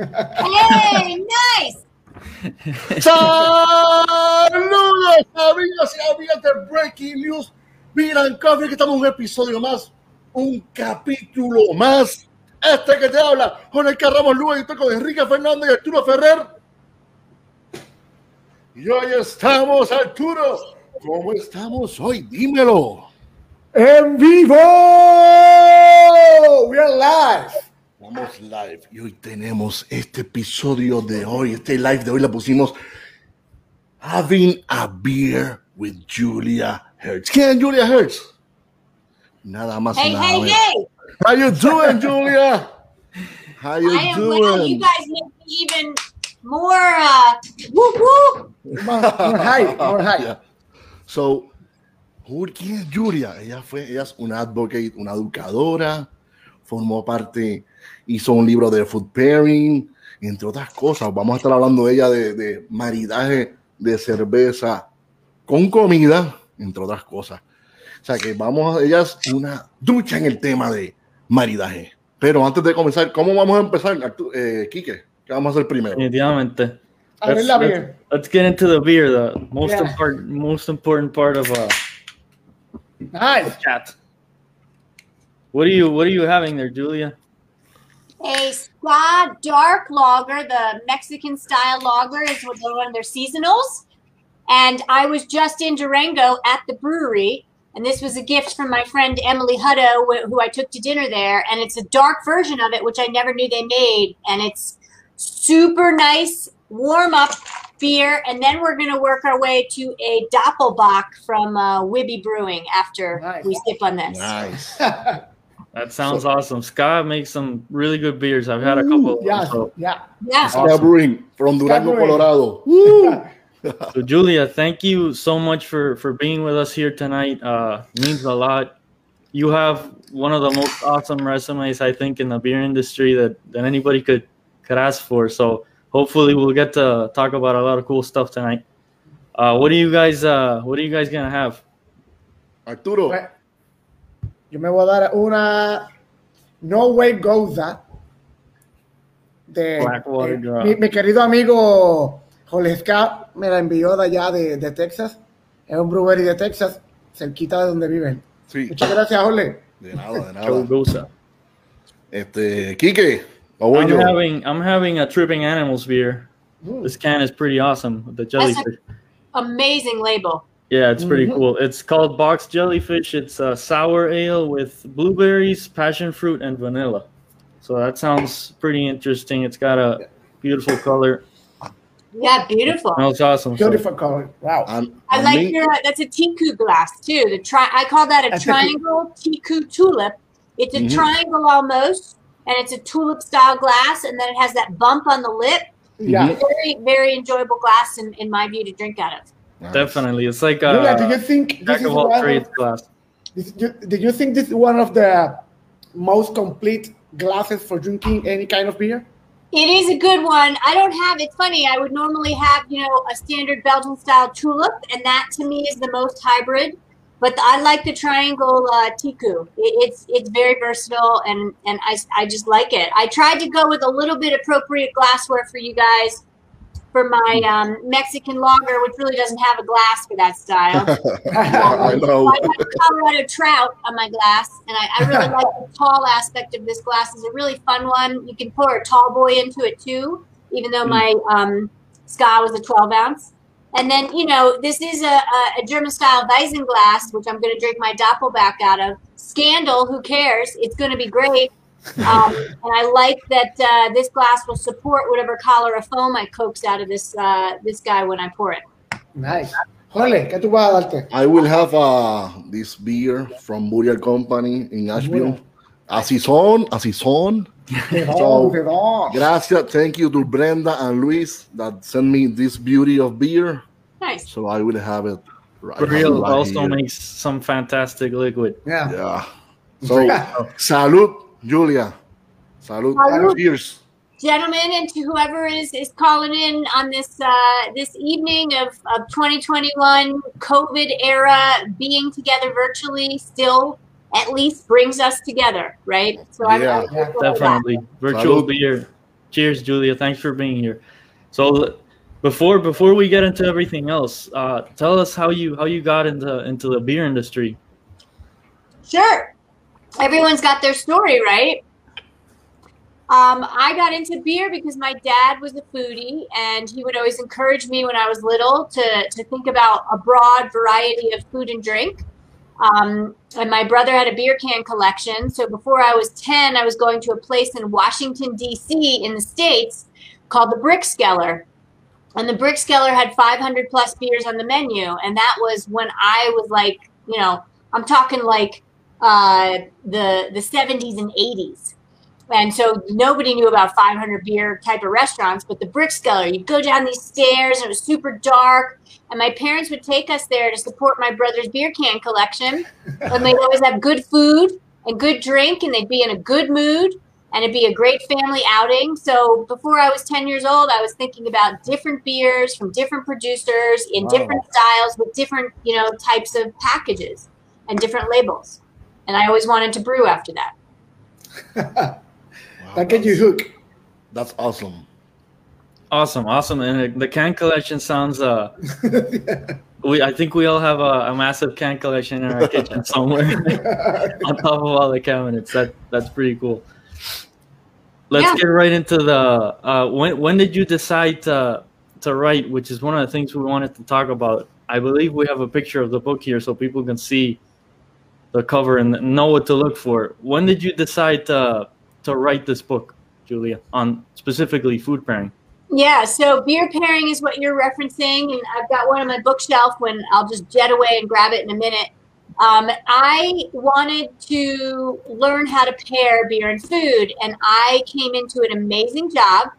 hey, nice. Saludos, amigos y amigas de Breaking News. Miran Coffee, que estamos en un episodio más, un capítulo más. Este que te habla, con el Ramos Lugo y estoy con Enrique Fernández y Arturo Ferrer. Y hoy estamos, Arturo. ¿Cómo estamos hoy? Dímelo. En vivo. We are live. Vamos live y hoy tenemos este episodio de hoy, este live de hoy la pusimos Having a Beer with Julia Hertz. ¿Quién es Julia Hertz? Nada más Hey, nada hey, menos. hey. How you doing, Julia? How you I am doing? well. You guys make me even more uh woo woo. More, more high, more. Yeah. So, who- ¿quién es Julia? Ella fue, ella es una advocate, una educadora, formó parte, hizo un libro de food pairing, entre otras cosas. Vamos a estar hablando de ella de, de maridaje de cerveza con comida, entre otras cosas. O sea que vamos a, ella es una ducha en el tema de maridaje. Pero antes de comenzar, ¿cómo vamos a empezar, eh, Quique? ¿Qué vamos a hacer primero? Definitivamente. Let's, get into the beer, the most Yeah. important most important part of uh Nice. chat. What are you what are you having there, Julia? A Ska Dark Lager, the Mexican style lager, is one of their seasonals. And I was just in Durango at the brewery, and this was a gift from my friend Emily Hutto, wh- who I took to dinner there. And it's a dark version of it, which I never knew they made. And it's super nice, warm up beer. And then we're going to work our way to a Doppelbock from uh, Wibby Brewing after Nice. we sip on this. Nice. That sounds awesome. Ska makes some really good beers. I've had a couple. of them, Yes, so, yeah. Yeah. Ska Awesome. Brewing from Durango, Brewing. Colorado. so Julia, thank you so much for for being with us here tonight. Uh, means a lot. You have one of the most awesome resumes I think in the beer industry that, that anybody could could ask for. So hopefully we'll get to talk about a lot of cool stuff tonight. Uh, what are you guys uh, What are you guys gonna have? Arturo. Yo me voy a dar una No Way Goes That de Blackwater eh, mi, mi querido amigo Jorge Scott me la envió de allá de, de Texas. Es un brewery de Texas, cerquita de donde viven. Sí, Muchas gracias, Jorge. de nada, de nada. Este, Quique, ¿o voy I'm yo? having I'm having a Tripping Animals beer. Mm. This can is pretty awesome the jellyfish. Amazing label. Yeah, it's pretty Mhm. cool. It's called Box Jellyfish. It's a sour ale with blueberries, passion fruit, and vanilla. So that sounds pretty interesting. It's got a beautiful color. Yeah, beautiful. That's awesome. So Beautiful color. Wow. Am- I a like mí- your. That's a Teku glass too. The tri. I call that a That's a- triangle Teku tulip. It's a Mhm. triangle almost, and it's a tulip style glass, and then it has that bump on the lip. Yeah. Very, very enjoyable glass in, in my view to drink out of. Nice. definitely, it's like Julia, do you think this jack is of all one trades of, glass. this, you, did you think this is one of the most complete glasses for drinking any kind of beer? It is a good one. I don't have. It's funny. I would normally have, you know, a standard Belgian style tulip, and that to me is the most hybrid. But I like the triangle uh, Teku. It, it's it's very versatile, and and I I just like it. I tried to go with a little bit appropriate glassware for you guys for my um, Mexican lager, which really doesn't have a glass for that style. I know. I got Colorado trout on my glass, and I, I really like the tall aspect of this glass. It's a really fun one. You can pour a tall boy into it too, even though my um, ska was a 12 ounce. And then, you know, this is a, a, a German style Weizen glass, which I'm going to drink my Doppelbock out of. Scandal, who cares? It's going to be great. Um, and I like that uh, this glass will support whatever collar of foam I coax out of this uh, this guy when I pour it. Nice. Jorge, ¿qué tú vas a darte? I will have uh, this beer from Burial Company in Asheville. Así son, así son. Perdón, perdón. Gracias, thank you to Brenda and Luis that sent me this beauty of beer. Nice. So I will have it right, Real right also here. makes some fantastic liquid. Yeah. Yeah. So, salud, Julia. Salud. Salud. Cheers. gentlemen, and to whoever is is calling in on this uh, this evening of, of 2021 COVID era, being together virtually, still at least brings us together, right? So I'm- Yeah. I'm grateful. Definitely. Virtual Salud. beer. Cheers, Julia. Thanks for being here. So before before we get into everything else, uh, tell us how you how you got into into the beer industry. Sure. Everyone's got their story, right? Um, I got into beer because my dad was a foodie, and he would always encourage me when I was little to, to think about a broad variety of food and drink. Um, and my brother had a beer can collection. So before I was 10, I was going to a place in Washington, D.C., in the States called the Brickskeller. And the Brickskeller had 500 plus beers on the menu. And that was when I was like, you know, I'm talking like uh, the the 70s and 80s. And so nobody knew about 500 beer type of restaurants, but the Brickskeller, you'd go down these stairs and it was super dark. And my parents would take us there to support my brother's beer can collection. and they'd always have good food and good drink, and they'd be in a good mood, and it'd be a great family outing. So before I was 10 years old, I was thinking about different beers from different producers in Wow. different styles with different, you know, types of packages and different labels. And I always wanted to brew after that. Wow, that get you that's- hooked. That's awesome. Awesome, awesome. And the can collection sounds uh we I think we all have a, a massive can collection in our kitchen somewhere on top of all the cabinets. That that's pretty cool. Let's Yeah. get right into the uh when when did you decide to to write, which is one of the things we wanted to talk about. I believe we have a picture of the book here so people can see the cover and know what to look for. When did you decide to to write this book, Julia, on specifically food pairing? Yeah, so beer pairing is what you're referencing, and I've got one on my bookshelf. When I'll just jet away and grab it in a minute. Um, I wanted to learn how to pair beer and food, and I came into an amazing job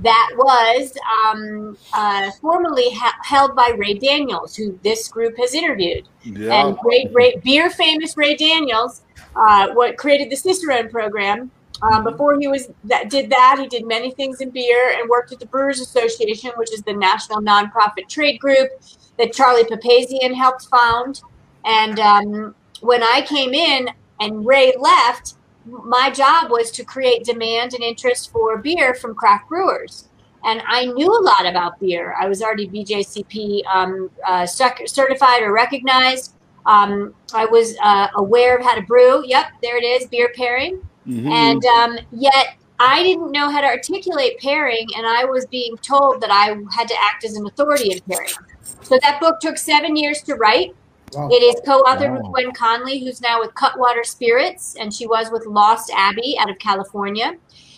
that was um, uh, formerly ha- held by Ray Daniels, who this group has interviewed. Yeah. And Ray, Ray, beer famous Ray Daniels, uh, what created the Cicerone program. Um, before he was that did that, he did many things in beer and worked at the Brewers Association, which is the national nonprofit trade group that Charlie Papazian helped found. And um, when I came in and Ray left, my job was to create demand and interest for beer from craft brewers. And I knew a lot about beer. I was already BJCP um, uh, certified or recognized. Um, I was uh, aware of how to brew. Yep, there it is, beer pairing. Mhm. And um, yet I didn't know how to articulate pairing, and I was being told that I had to act as an authority in pairing. So that book took seven years to write. Wow. It is co-authored with Gwen Conley, who's now with Cutwater Spirits, and she was with Lost Abbey out of California.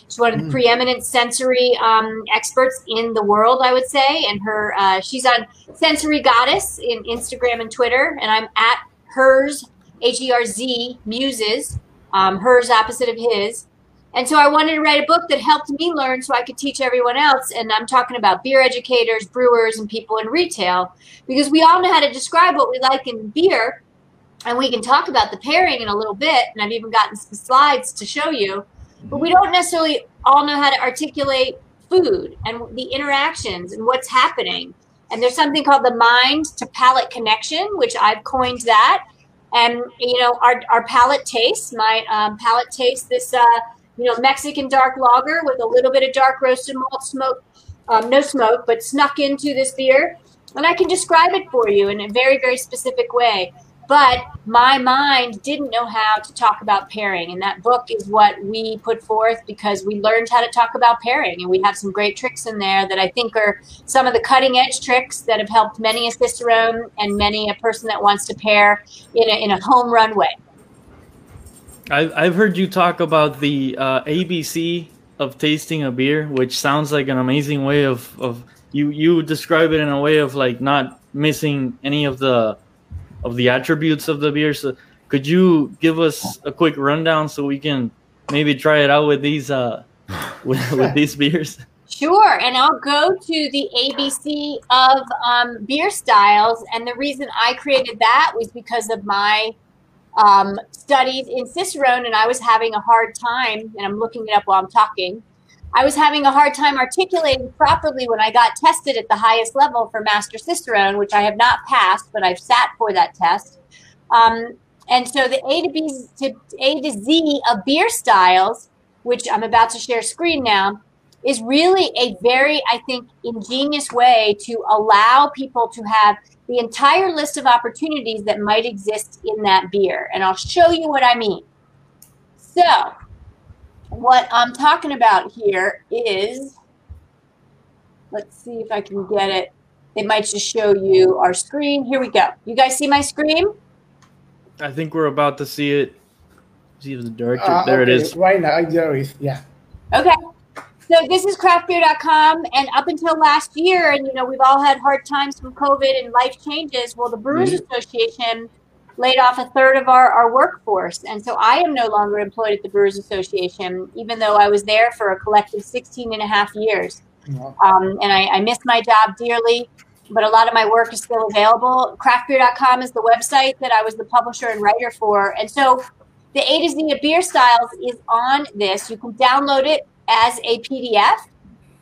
She's one of the Mm. preeminent sensory um, experts in the world, I would say. And her, uh, she's on Sensory Goddess in Instagram and Twitter, and I'm at hers H E R Z Muses, um, hers opposite of his. And so I wanted to write a book that helped me learn so I could teach everyone else. And I'm talking about beer educators, brewers, and people in retail because we all know how to describe what we like in beer. And we can talk about the pairing in a little bit. And I've even gotten some slides to show you. But we don't necessarily all know how to articulate food and the interactions and what's happening. And there's something called the mind to palate connection, which I've coined that. And you know, our, our palate tastes. My um, palate tastes this, uh, you know, Mexican dark lager with a little bit of dark roasted malt smoke, um, no smoke, but snuck into this beer. And I can describe it for you in a very, very specific way. But my mind didn't know how to talk about pairing. And that book is what we put forth because we learned how to talk about pairing. And we have some great tricks in there that I think are some of the cutting edge tricks that have helped many a cicerone and many a person that wants to pair in a, in a home run way. I've, I've heard you talk about the uh, ABC of tasting a beer, which sounds like an amazing way of, of you you describe it in a way of like not missing any of the of the attributes of the beer. So could you give us a quick rundown so we can maybe try it out with these uh with, with these beers? Sure, and I'll go to the ABC of um, beer styles. And the reason I created that was because of my um, studies in Cicerone, and I was having a hard time, and I'm looking it up while I'm talking. I was having a hard time articulating properly when I got tested at the highest level for Master Cicerone, which I have not passed, but I've sat for that test. Um, and so the A to B to A to Z of beer styles, which I'm about to share screen now, is really a very, I think, ingenious way to allow people to have the entire list of opportunities that might exist in that beer. And I'll show you what I mean. So, what I'm talking about here is let's see if I can get it. It might just show you our screen. Here we go. You guys see my screen? I think we're about to see it. See if the director. Uh, there okay, it is. Right now, there is. Yeah. Okay. So this is craftbeer.com, and up until last year, and you know we've all had hard times from COVID and life changes. Well, the Brewers Association laid off a third of our, our workforce, and so I am no longer employed at the Brewers Association, even though I was there for a collective 16 and a half years. Yeah. Um, and I, I miss my job dearly, but a lot of my work is still available. Craftbeer.com is the website that I was the publisher and writer for, and so the A to Z of beer styles is on this. You can download it as a PDF.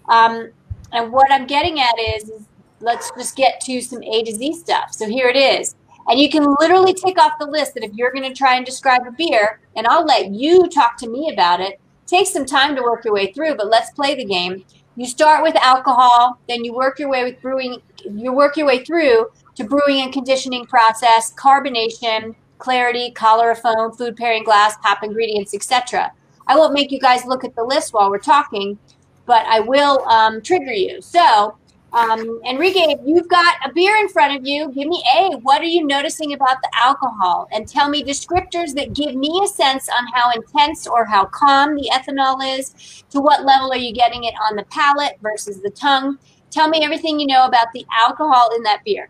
Um, and what I'm getting at is, is let's just get to some A to Z stuff. So here it is. And you can literally tick off the list that if you're going to try and describe a beer, and I'll let you talk to me about it, take some time to work your way through, but let's play the game. You start with alcohol, then you work your way with brewing, you work your way through to brewing and conditioning process, carbonation, clarity, color, foam, food pairing glass, pop ingredients, etc. I won't make you guys look at the list while we're talking, but I will um, trigger you. So, um, Enrique, you've got a beer in front of you, give me A. What are you noticing about the alcohol? And tell me descriptors that give me a sense on how intense or how calm the ethanol is. To what level are you getting it on the palate versus the tongue? Tell me everything you know about the alcohol in that beer.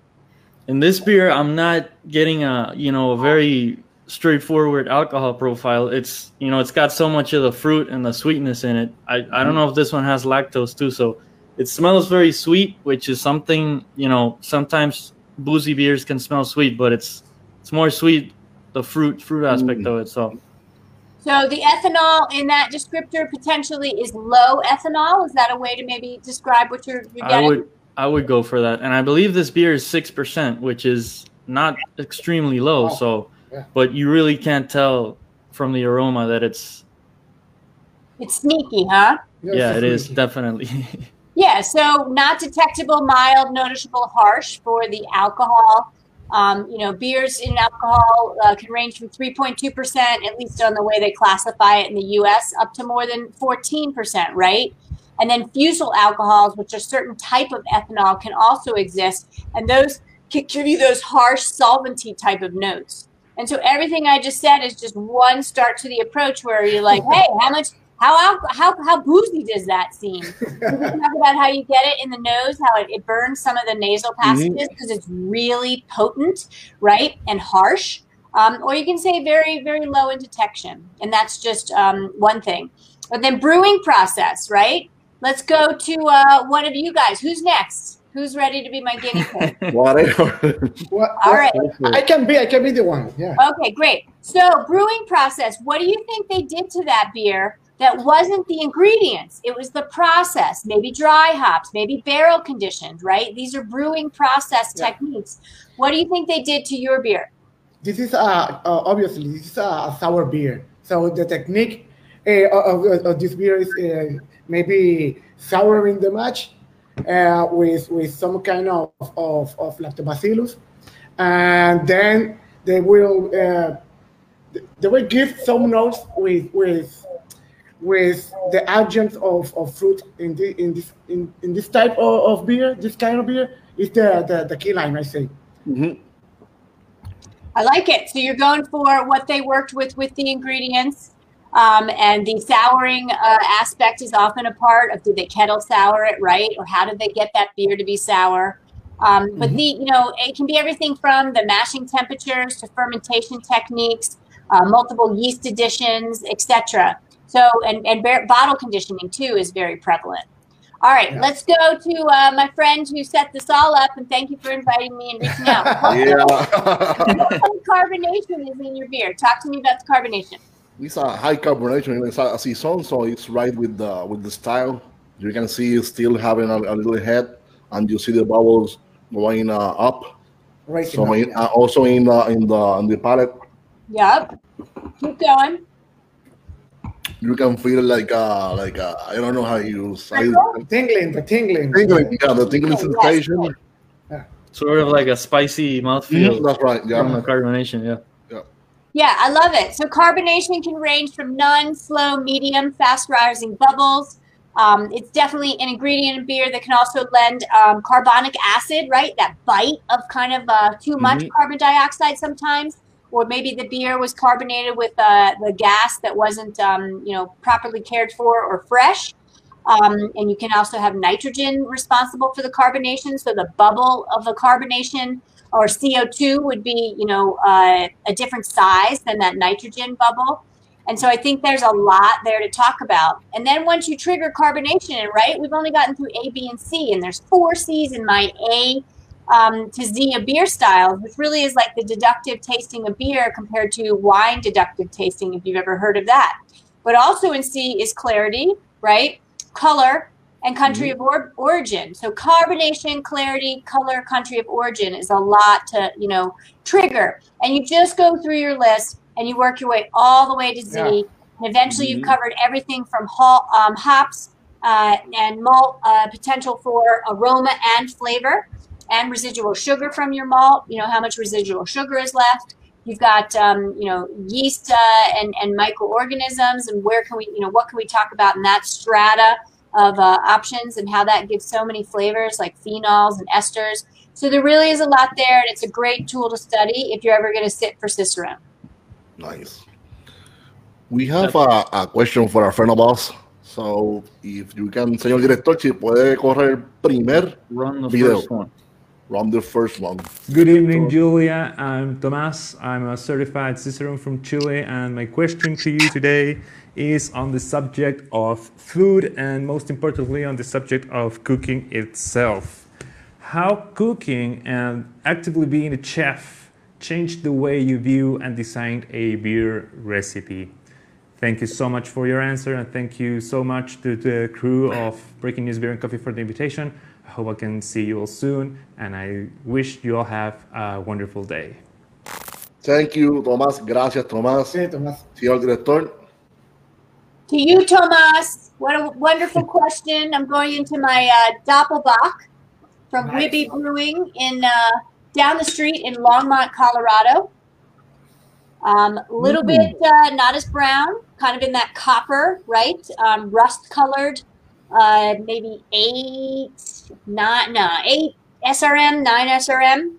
In this beer, I'm not getting a you know a very straightforward alcohol profile. It's you know it's got so much of the fruit and the sweetness in it. I, I don't know if this one has lactose too, so it smells very sweet, which is something you know sometimes boozy beers can smell sweet, but it's it's more sweet the fruit fruit aspect Mm. of it. So So the ethanol in that descriptor potentially is low ethanol. Is that a way to maybe describe what you're, you're I getting? would I would go for that, and I believe this beer is six percent, which is not extremely low. Oh, so, yeah. but you really can't tell from the aroma that it's It's sneaky, huh? yeah, it is definitely. Yeah, so not detectable, mild, noticeable, harsh for the alcohol. Um, you know, beers in alcohol uh, can range from 3.2%, at least on the way they classify it in the US, up to more than 14%, right? And then fusel alcohols, which are certain type of ethanol, can also exist. And those can give you those harsh solventy type of notes. And so everything I just said is just one start to the approach where you're like, hey, how much, how how how boozy does that seem? Talk about how you get it in the nose, how it, it burns some of the nasal passages because it's really potent, right, and harsh. Um, or you can say very, very low in detection, and that's just um, one thing. But then brewing process, right? Let's go to uh, one of you guys. Who's next? Who's ready to be my guinea pig? Whatever. What, All right. I can be. I can be the one. Yeah. Okay, great. So, brewing process. What do you think they did to that beer that wasn't the ingredients? It was the process. Maybe dry hops, maybe barrel conditioned, right? These are brewing process Yeah. techniques. What do you think they did to your beer? This is uh, uh obviously this is a, a sour beer. So the technique uh, of, of- of this beer is uh, maybe souring the mash uh, with with some kind of of, of lactobacillus, and then they will uh, they will give some notes with with with the adjuncts of, of fruit in the, in this in, in this type of, of beer. This kind of beer is the the, the key line I say. Mhm. I like it. So you're going for what they worked with with the ingredients. Um, and the souring uh, aspect is often a part of do they kettle sour it right? Or how do they get that beer to be sour? Um, but the you know it can be everything from the mashing temperatures to fermentation techniques uh, multiple yeast additions etc so and, and bar- bottle conditioning too is very prevalent. All right Yeah. let's go to uh, my friend who set this all up and thank you for inviting me and reaching out. Yeah. what kind of carbonation is in your beer. Talk to me about the carbonation it's a high carbonation. It's a saison, so it's right with the with the style. You can see it's still having a, a little head, and you see the bubbles going uh, up. Right. So in, uh, also in the in the in the palate, Yep. Keep going. You can feel like uh like uh, I don't know how you say tingling, the tingling. tingling, yeah, the tingling Oh, yes. sensation. Sort of like a spicy mouthfeel. Mhm, That's right. From the carbonation, yeah. Yeah, I love it. So carbonation can range from none, slow, medium, fast rising bubbles. Um, it's definitely an ingredient in beer that can also lend um, carbonic acid, right? That bite of kind of uh, too much Mhm. carbon dioxide sometimes, or maybe the beer was carbonated with uh, the gas that wasn't, um, you know, properly cared for or fresh. Um, and you can also have nitrogen responsible for the carbonation. So the bubble of the carbonation or CO2 would be, you know, uh, a different size than that nitrogen bubble. And so I think there's a lot there to talk about. And then once you trigger carbonation, right, we've only gotten through A, B, and C, and there's four C's in my A um, to Z of beer styles, which really is like the deductive tasting of beer compared to wine deductive tasting, if you've ever heard of that. But also in C is clarity, right? Color and country of or- origin. So carbonation, clarity, color, country of origin is a lot to, you know, trigger. And you just go through your list and you work your way all the way to Z. Yeah. And eventually you've Mhm. covered everything from hol- um, hops uh, and malt uh, potential for aroma and flavor and residual sugar from your malt. You know, how much residual sugar is left. You've got, um, you know, yeast uh, and, and microorganisms and where can we, you know, what can we talk about in that strata of uh, options and how that gives so many flavors like phenols and esters. So there really is a lot there, and it's a great tool to study if you're ever going to sit for Cicerone. Nice. We have a, a question for our friend of us. So, if you can, señor director, si puede correr el primer, Run the Video. first one. run the first one. Good evening, Julia. I'm Tomas. I'm a certified Cicerone from Chile, and my question to you today is on the subject of food and, most importantly, on the subject of cooking itself. How cooking and actively being a chef changed the way you view and designed a beer recipe? Thank you so much for your answer, and thank you so much to the crew of Breaking News Beer and Coffee for the invitation. I hope I can see you all soon, and I wish you all have a wonderful day. Thank you, Tomás. Gracias, Tomás. Sí, Tomás. Señor director. To you, Tomas. What a wonderful question. I'm going into my uh, Doppelbock from Nice. Wibby Brewing in uh, down the street in Longmont, Colorado. Um, a little Mm. bit uh, not as brown, kind of in that copper, right? Um, rust colored, uh, maybe eight, nine, no, eight SRM, nine SRM.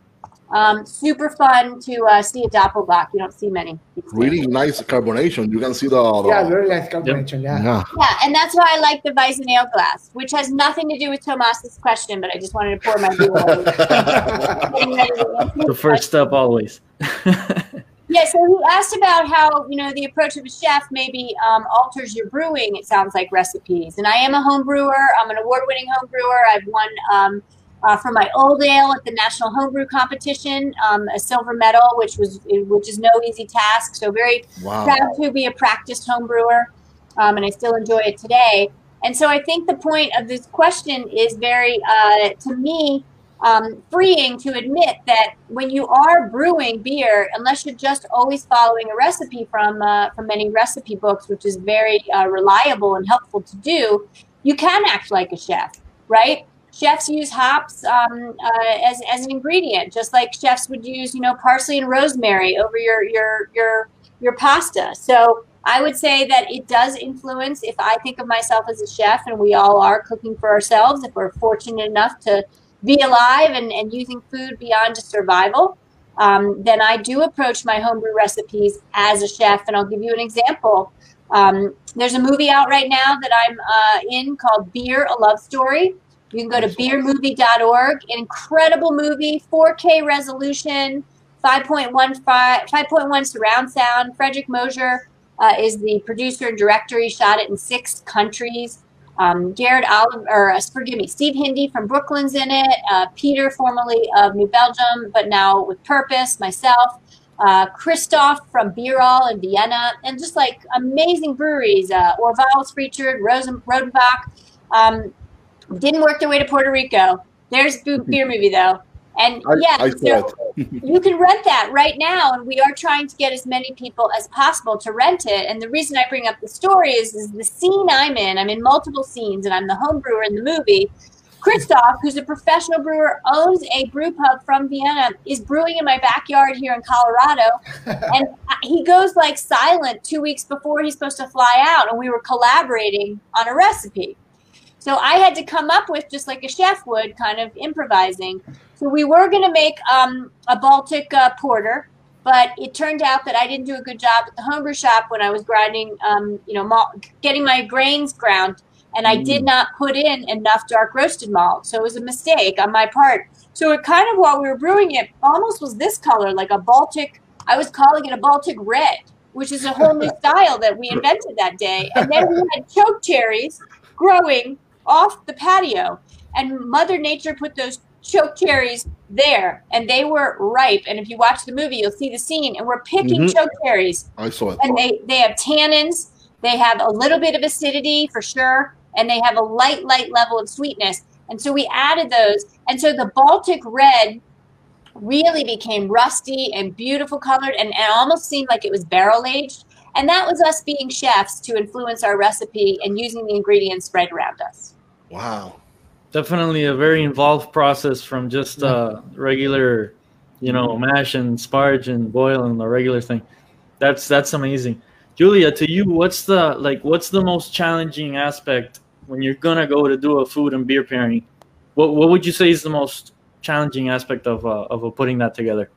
Um, super fun to uh, see a Doppelbock. You don't see many. Really nice carbonation. You can see the. the Yeah, very nice combination. Yeah. yeah. Yeah, and that's why I like the Weizen ale glass, which has nothing to do with Tomas's question, but I just wanted to pour my beer. over. Getting ready to answer The first step always. Yeah, so he asked about how you know the approach of a chef maybe um, alters your brewing. It sounds like recipes, and I am a home brewer. I'm an award-winning home brewer. I've won um, uh, for my old ale at the National Homebrew Competition um, a silver medal, which was which is no easy task. So very Wow. proud to be a practiced homebrewer, um, and I still enjoy it today. And so I think the point of this question is very, uh, to me, um, freeing to admit that when you are brewing beer, unless you're just always following a recipe from uh, from many recipe books, which is very uh, reliable and helpful to do, you can act like a chef, right? Chefs use hops um, uh, as, as an ingredient, just like chefs would use, you know, parsley and rosemary over your your your your pasta. So I would say that it does influence. If I think of myself as a chef, and we all are cooking for ourselves, if we're fortunate enough to be alive and, and using food beyond just survival, um, then I do approach my homebrew recipes as a chef. And I'll give you an example. Um, there's a movie out right now that I'm uh, in called Beer, a Love Story. You can go to beermovie.org. An incredible movie, 4K resolution, 5.15, 5.1 surround sound. Frederick Mosier uh, is the producer and director. He shot it in six countries. Um, Garrett Oliver, or uh, forgive me, Steve Hindy from Brooklyn's in it. Uh, Peter, formerly of New Belgium, but now with Purpose. Myself, uh, Christoph from Bierall in Vienna, and just like amazing breweries. Uh, Orval's featured, Rosen, Rodenbach. Um, didn't work their way to Puerto Rico. There's beer movie though. And I, yeah, I so you can rent that right now, and we are trying to get as many people as possible to rent it. And the reason I bring up the story is, is the scene I'm in. I'm in multiple scenes, and I'm the home brewer in the movie. Christoph, who's a professional brewer, owns a brew pub from Vienna, is brewing in my backyard here in Colorado. and he goes like silent two weeks before he's supposed to fly out, and we were collaborating on a recipe. So I had to come up with just like a chef would, kind of improvising. So we were going to make um, a Baltic uh, porter, but it turned out that I didn't do a good job at the homebrew shop when I was grinding, um, you know, malt, getting my grains ground, and I did not put in enough dark roasted malt. So it was a mistake on my part. So it kind of, while we were brewing it, almost was this color, like a Baltic. I was calling it a Baltic red, which is a whole new style that we invented that day. And then we had choke cherries growing off the patio, and Mother Nature put those choke cherries there, and they were ripe. And if you watch the movie, you'll see the scene, and we're picking Mhm. choke cherries, I saw it. and they they have tannins, they have a little bit of acidity for sure, and they have a light light level of sweetness. And so we added those, and so the Baltic red really became rusty and beautiful colored and, it almost seemed like it was barrel aged. And that was us being chefs to influence our recipe and using the ingredients spread around us. Wow. Definitely a very involved process from just uh, regular, you know, mash and sparge and boil and the regular thing. That's that's amazing. Julia, to you, what's the like? What's the most challenging aspect when you're gonna go to do a food and beer pairing? What what would you say is the most challenging aspect of uh, of uh, putting that together?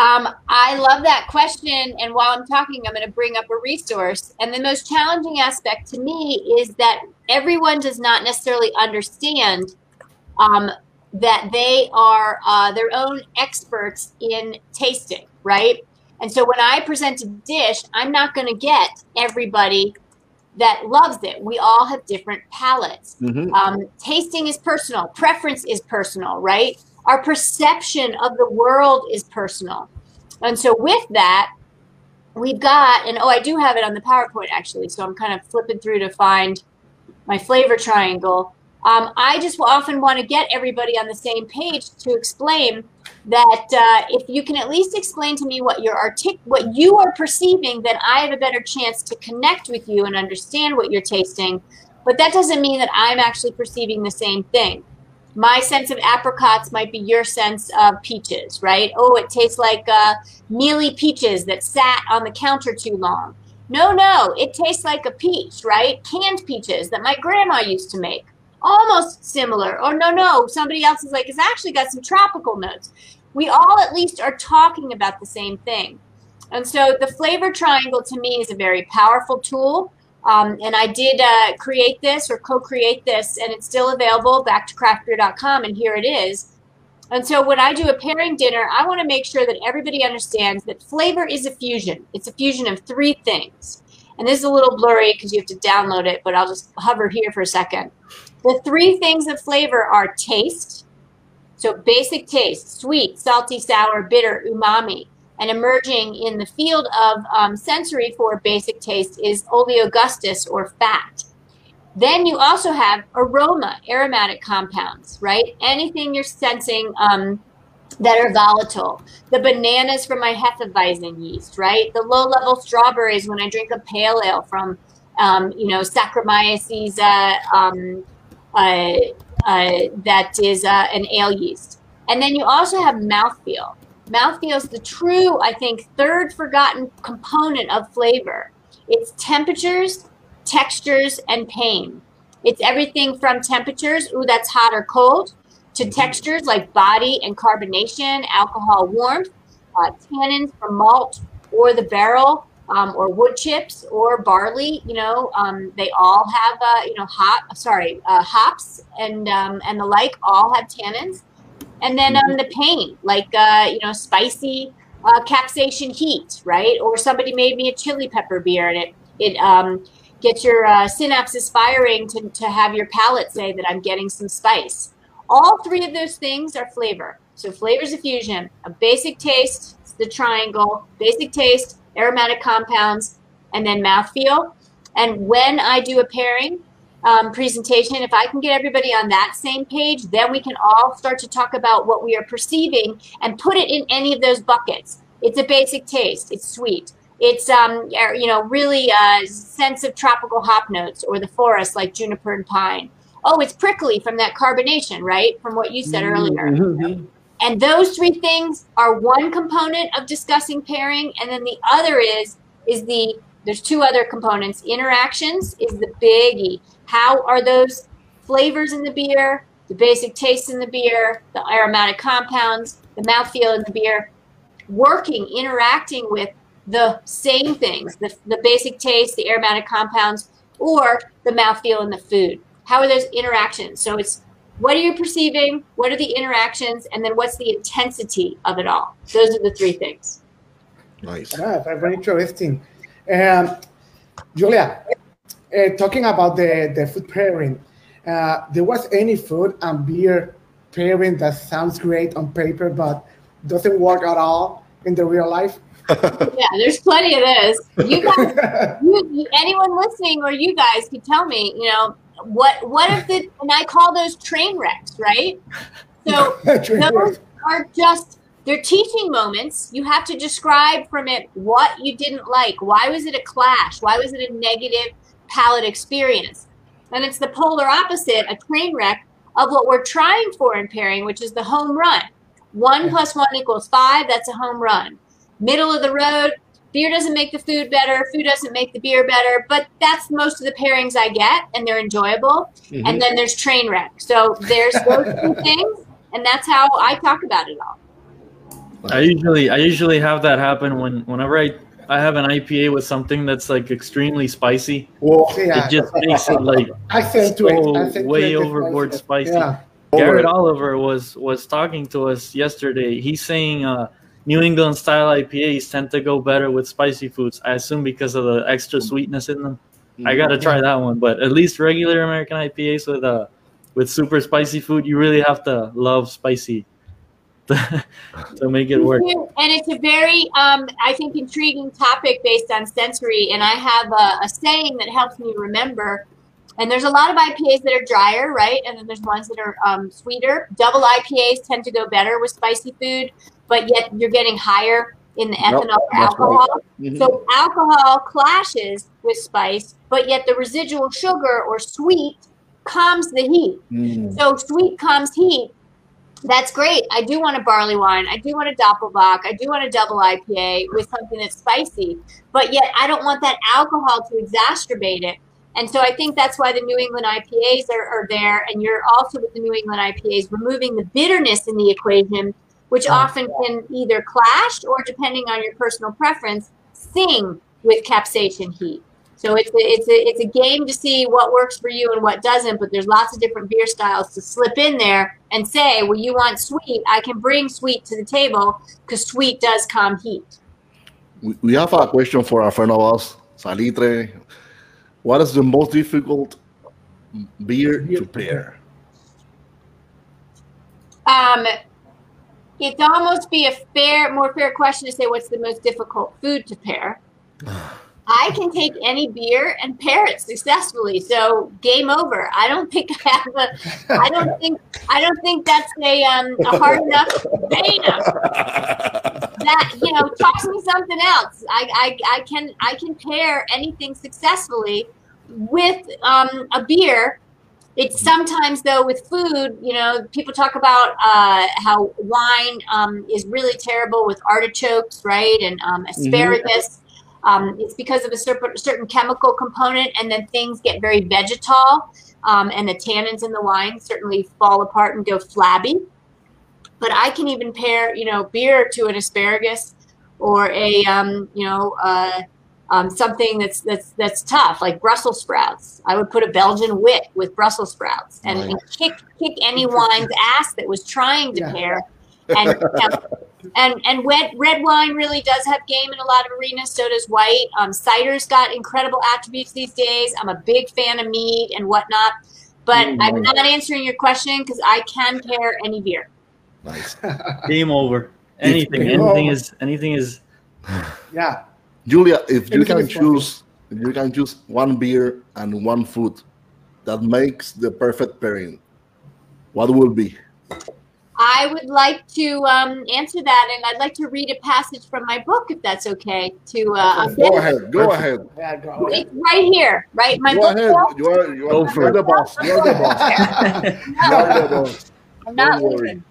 Um, I love that question. And while I'm talking, I'm going to bring up a resource. And the most challenging aspect to me is that everyone does not necessarily understand um, that they are uh, their own experts in tasting, right? And so when I present a dish, I'm not going to get everybody that loves it. We all have different palates. Mhm. Um, tasting is personal, preference is personal, right? Our perception of the world is personal. And so, with that, we've got, and oh, I do have it on the PowerPoint actually. So, I'm kind of flipping through to find my flavor triangle. Um, I just often want to get everybody on the same page to explain that uh, if you can at least explain to me what you're artic- what you are perceiving, then I have a better chance to connect with you and understand what you're tasting. But that doesn't mean that I'm actually perceiving the same thing. My sense of apricots might be your sense of peaches, right? Oh, it tastes like uh, mealy peaches that sat on the counter too long. No, no, it tastes like a peach, right? Canned peaches that my grandma used to make. Almost similar. Or no, no, somebody else is like, it's actually got some tropical notes. We all at least are talking about the same thing. And so the flavor triangle to me is a very powerful tool. Um, and I did uh, create this or co-create this, and it's still available. Back to craftbeer.com, and here it is. And so when I do a pairing dinner, I want to make sure that everybody understands that flavor is a fusion. It's a fusion of three things. And this is a little blurry because you have to download it, but I'll just hover here for a second. The three things of flavor are taste, so basic taste, sweet, salty, sour, bitter, umami. And emerging in the field of um, sensory for basic taste is oleogustus or fat. Then you also have aroma, aromatic compounds, right? Anything you're sensing um, that are volatile. The bananas from my Hefeweizen yeast, right? The low-level strawberries when I drink a pale ale from, um, you know, Saccharomyces uh, um, uh, uh, that is uh, an ale yeast. And then you also have mouthfeel. Mouthfeel is the true, I think, third forgotten component of flavor. It's temperatures, textures, and pain. It's everything from temperatures, ooh, that's hot or cold, to textures like body and carbonation, alcohol warmth, uh, tannins from malt or the barrel, um, or wood chips or barley. You know, um, they all have uh, you know hot. Sorry, uh, hops and um, and the like all have tannins. And then um, the pain, like uh, you know, spicy uh, capsaicin heat, right? Or somebody made me a chili pepper beer, and it it um, gets your uh, synapses firing to, to have your palate say that I'm getting some spice. All three of those things are flavor. So flavors fusion, a basic taste, the triangle, basic taste, aromatic compounds, and then mouthfeel. And when I do a pairing, um, presentation, if I can get everybody on that same page, then we can all start to talk about what we are perceiving and put it in any of those buckets. It's a basic taste. It's sweet. It's um, er, you know, really a sense of tropical hop notes or the forest like juniper and pine. Oh, it's prickly from that carbonation, right? From what you said earlier. Mhm. And those three things are one component of discussing pairing, and then the other is is the there's two other components. Interactions is the biggie. How are those flavors in the beer, the basic taste in the beer, the aromatic compounds, the mouthfeel in the beer, working, interacting with the same things, the, the basic taste, the aromatic compounds, or the mouthfeel in the food. How are those interactions? So it's what are you perceiving? What are the interactions? And then what's the intensity of it all? Those are the three things. Nice. Yeah, very very interesting. Um, Julia, uh, talking about the, the food pairing, uh, there was any food and beer pairing that sounds great on paper but doesn't work at all in the real life? Yeah, there's plenty of this. You guys, you, you, anyone listening or you guys could tell me, you know, what what if the and I call those train wrecks, right? So those are just they're teaching moments. You have to describe from it what you didn't like. Why was it a clash? Why was it a negative palate experience? And it's the polar opposite, a train wreck of what we're trying for in pairing, which is the home run. One plus one equals five. That's a home run. Middle of the road. Beer doesn't make the food better. Food doesn't make the beer better. But that's most of the pairings I get, and they're enjoyable. Mm-hmm. And then there's train wreck. So there's those two things, and that's how I talk about it all. I usually I usually have that happen when whenever I I have an IPA with something that's like extremely spicy. Whoa. Yeah. It just makes it like I sent to it. I so sent to way it overboard spicy. spicy. Yeah. Garrett Oliver was was talking to us yesterday. He's saying uh, New England style IPAs tend to go better with spicy foods. I assume because of the extra sweetness in them. I gotta try that one, but at least regular American IPAs with uh with super spicy food, you really have to love spicy to, to make it work. And it's a very, um, I think, intriguing topic based on sensory. And I have a, a saying that helps me remember. And there's a lot of IPAs that are drier, right? And then there's ones that are um, sweeter. Double IPAs tend to go better with spicy food, but yet you're getting higher in the ethanol or that's right. alcohol. Mhm. So alcohol clashes with spice, but yet the residual sugar or sweet calms the heat. Mm. So sweet calms heat. That's great. I do want a barley wine. I do want a doppelbock. I do want a double IPA with something that's spicy. But yet I don't want that alcohol to exacerbate it. And so I think that's why the New England IPAs are, are there. And you're also with the New England IPAs removing the bitterness in the equation, which often can either clash or, depending on your personal preference, sing with capsaicin heat. So it's a, it's a it's a game to see what works for you and what doesn't. But there's lots of different beer styles to slip in there and say, well, you want sweet, I can bring sweet to the table because sweet does calm heat. We, we have a question for a friend of ours, Salitre. What is the most difficult beer to pair? Um, it'd almost be a fair, more fair question to say what's the most difficult food to pair. I can take any beer and pair it successfully. So game over. I don't think I have a. I don't think. I don't think that's a um a hard enough. That you know toss me something else I, I i can i can pair anything successfully with um, a beer it's sometimes though with food you know people talk about uh, how wine um, is really terrible with artichokes right and um, asparagus um, it's because of a certain, certain chemical component and then things get very vegetal um, and the tannins in the wine certainly fall apart and go flabby but I can even pair, you know, beer to an asparagus or a, um, you know, uh, um, something that's that's that's tough, like Brussels sprouts. I would put a Belgian wit with Brussels sprouts and, and kick kick any wine's ass that was trying to Yeah. pair. And and and red red wine really does have game in a lot of arenas. So does white. Um, cider's got incredible attributes these days. I'm a big fan of mead and whatnot. But I'm not answering your question because I can pair any beer. Nice. Game over. Anything, game anything over. is anything is Yeah. Julia, if you Anything can choose, if you can choose one beer and one food that makes the perfect pairing, what will be? I would like to um, answer that, and I'd like to read a passage from my book, if that's okay. To uh, Go ahead. Go ahead. Yeah, go ahead. It's right here, right? My Go book. ahead. You are, you Go are, you are the boss. You are the boss. You are the boss. I'm not Don't worry. leaving.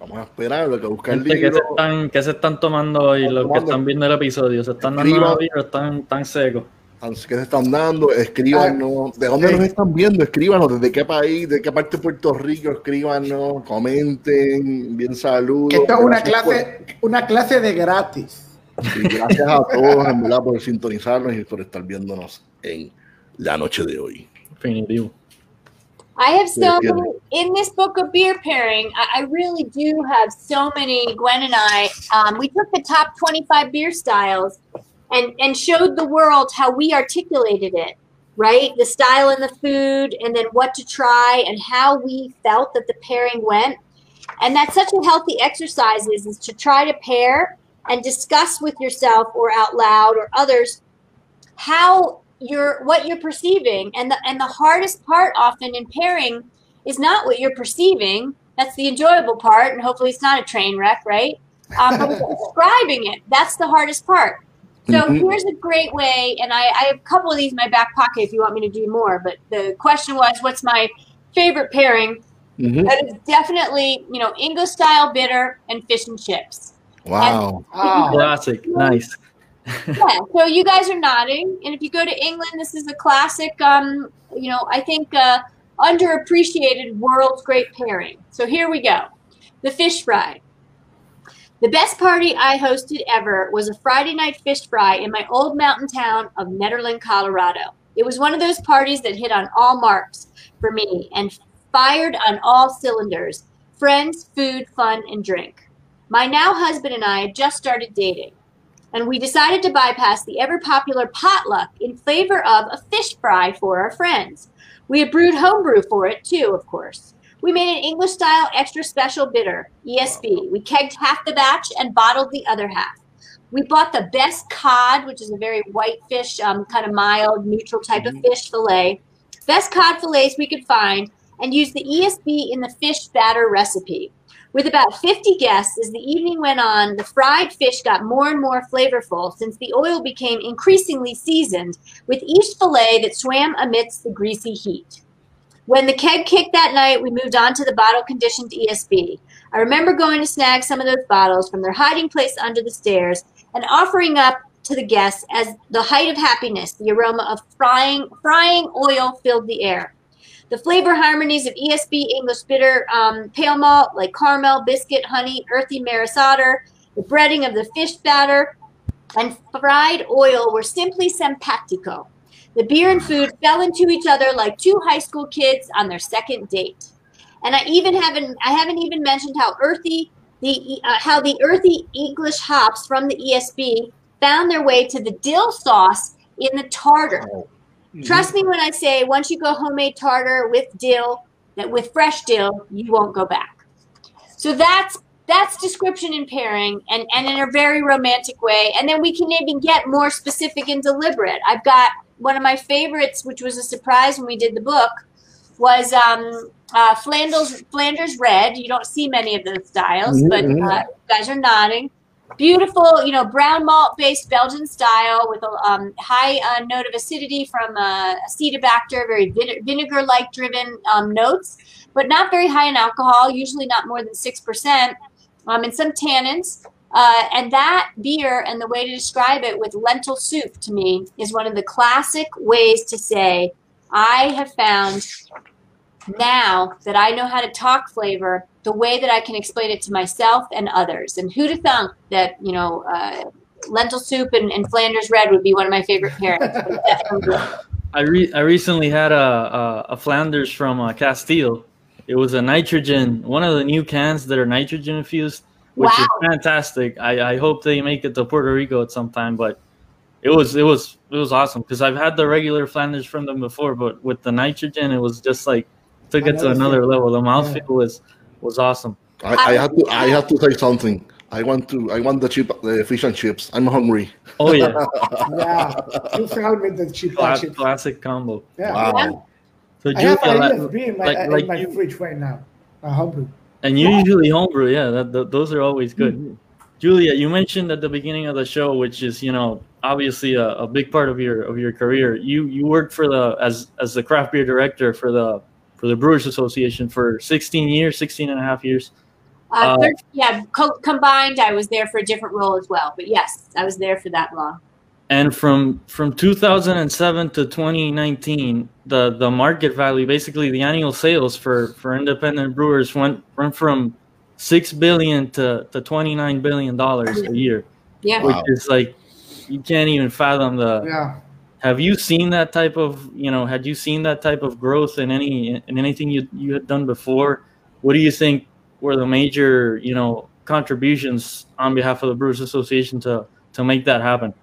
Vamos a esperar a que buscar el Gente, ¿qué se, están, qué se están tomando hoy los que están viendo el episodio? ¿Se están dando Escriban. una birra o están tan secos? ¿Qué se están dando? Escríbanos. ¿De dónde nos están viendo? Escríbanos. ¿Desde qué país? ¿De qué parte de Puerto Rico? Escríbanos. Comenten. Bien saludos. Esto es una Gracias por- clase, una clase de gratis. Sí, gracias a todos, en verdad, por sintonizarnos y por estar viéndonos en la noche de hoy. Definitivo. I have so many in this book of beer pairing. I, I really do have so many. Gwen and I, um, we took the top 25 beer styles and and showed the world how we articulated it. Right, the style and the food, and then what to try, and how we felt that the pairing went. And that's such a healthy exercise is, is to try to pair and discuss with yourself or out loud or others how you're what you're perceiving and the and the hardest part often in pairing is not what you're perceiving that's the enjoyable part and hopefully it's not a train wreck right um, but describing it that's the hardest part so Mhm. here's a great way and I, I have a couple of these in my back pocket if you want me to do more but the question was what's my favorite pairing Ujú. that is definitely you know english style bitter and fish and chips Wow. Ah, Classic. Nice. yeah so you guys are nodding and if you go to england this is a classic um you know i think uh underappreciated world's great pairing so here we go the fish fry the best party i hosted ever was a friday night fish fry in my old mountain town of Nederland, colorado it was one of those parties that hit on all marks for me and fired on all cylinders friends food fun and drink my now husband and i had just started dating and we decided to bypass the ever popular potluck in favor of a fish fry for our friends. We had brewed homebrew for it too, of course. We made an English style extra special bitter, ESB. We kegged half the batch and bottled the other half. We bought the best cod, which is a very white fish, um, kind of mild, neutral type of fish fillet, best cod fillets we could find, and used the ESB in the fish batter recipe. With about 50 guests, as the evening went on, the fried fish got more and more flavorful since the oil became increasingly seasoned with each fillet that swam amidst the greasy heat. When the keg kicked that night, we moved on to the bottle conditioned ESB. I remember going to snag some of those bottles from their hiding place under the stairs and offering up to the guests as the height of happiness. The aroma of frying frying oil filled the air. The flavor harmonies of ESB English bitter um, pale malt, like caramel, biscuit, honey, earthy maris otter, the breading of the fish batter, and fried oil were simply simpatico. The beer and food fell into each other like two high school kids on their second date. And I even haven't I haven't even mentioned how earthy the uh, how the earthy English hops from the ESB found their way to the dill sauce in the tartar. Trust me when I say once you go homemade tartar with dill, that with fresh dill, you won't go back. So that's that's description and pairing and, and in a very romantic way. And then we can even get more specific and deliberate. I've got one of my favorites, which was a surprise when we did the book, was um, uh, Flanders Flanders Red. You don't see many of those styles, but uh, you guys are nodding. Beautiful, you know, brown malt based Belgian style with a um, high uh, note of acidity from uh, acetobacter, very vine- vinegar like driven um, notes, but not very high in alcohol, usually not more than 6%, um, and some tannins. Uh, and that beer and the way to describe it with lentil soup to me is one of the classic ways to say, I have found now that I know how to talk flavor, the way that I can explain it to myself and others. And who'd have thunk that, you know, uh, lentil soup and, and Flanders Red would be one of my favorite pairings. I re- I recently had a a, a Flanders from uh, Castile. It was a nitrogen, one of the new cans that are nitrogen infused, which is fantastic. I, I hope they make it to Puerto Rico at some time, but it was it was it was awesome because I've had the regular Flanders from them before, but with the nitrogen, it was just like took it to Another another level. The Yeah. mouthfeel was was awesome. I, I have to I have to say something. I want to. I want the chip, the fish and chips. I'm hungry. Oh yeah, Yeah, you found me the cheap Cla- chips. classic combo. Yeah. Wow. So I have Julia, ideas like- beer in my, like- in like my you- fridge right now. Uh, homebrew. And usually homebrew, yeah. That, th those are always good. Mm-hmm. Julia, you mentioned at the beginning of the show, which is you know obviously a, a big part of your of your career. You you worked for the as as the craft beer director for the for the Brewers Association for 16 years, 16 and a half years. Uh, Uh, thir- yeah, co- combined, I was there for a different role as well. But yes, I was there for that long. And from from 2007 to 2019, the the market value, basically the annual sales for for independent brewers went went from six billion to, to 29 billion dollars a year, Yeah. Wow. which is like you can't even fathom the. Yeah. Have you seen that type of you know? Had you seen that type of growth in any in anything you you had done before? What do you think were the major you know contributions on behalf of the Brewers Association to to make that happen?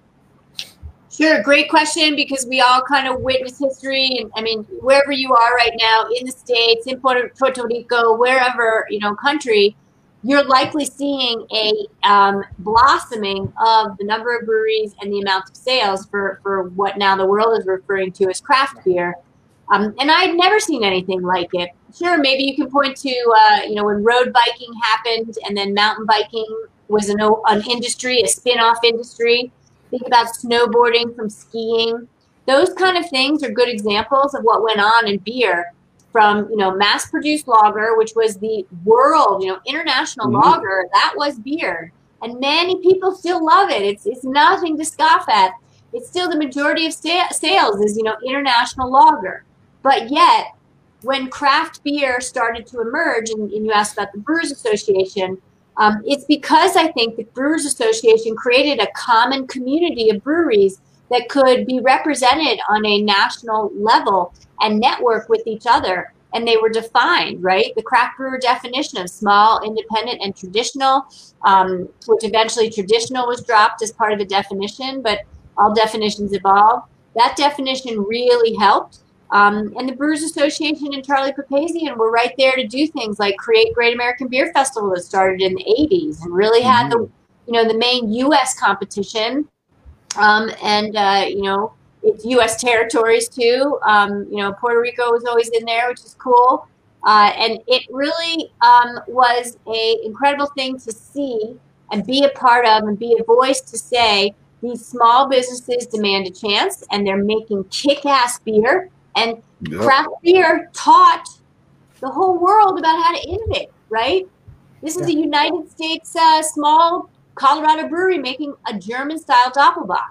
Sure, great question because we all kind of witness history, and I mean, wherever you are right now in the states, in Puerto, Puerto Rico, wherever you know country, you're likely seeing a um, blossoming of the number of breweries and the amount of sales for for what now the world is referring to as craft beer. Um, and I'd never seen anything like it. Sure, maybe you can point to uh, you know when road biking happened, and then mountain biking was an, an industry, a spin-off industry think about snowboarding from skiing. Those kind of things are good examples of what went on in beer from you know mass produced lager which was the world you know international Mhm. lager. That was beer. And many people still love it. It's it's nothing to scoff at. It's still the majority of sa- sales is you know international lager. But yet when craft beer started to emerge and, and you asked about the brewers association um, it's because I think the Brewers Association created a common community of breweries that could be represented on a national level and network with each other. And they were defined, right? The craft brewer definition of small, independent, and traditional, um, which eventually traditional was dropped as part of the definition, but all definitions evolve. That definition really helped. Um, and the Brewers Association and Charlie Papazian were right there to do things like create Great American Beer Festival that started in the 80s and really had the, you know, the main U.S. competition. Um, and, uh, you know, it's U.S. territories too. Um, you know, Puerto Rico was always in there, which is cool. Uh, and it really um, was a incredible thing to see and be a part of and be a voice to say these small businesses demand a chance and they're making kick-ass beer and Yep. craft beer taught the whole world about how to innovate, right? This is a United States uh, small Colorado brewery making a German style Doppelbock.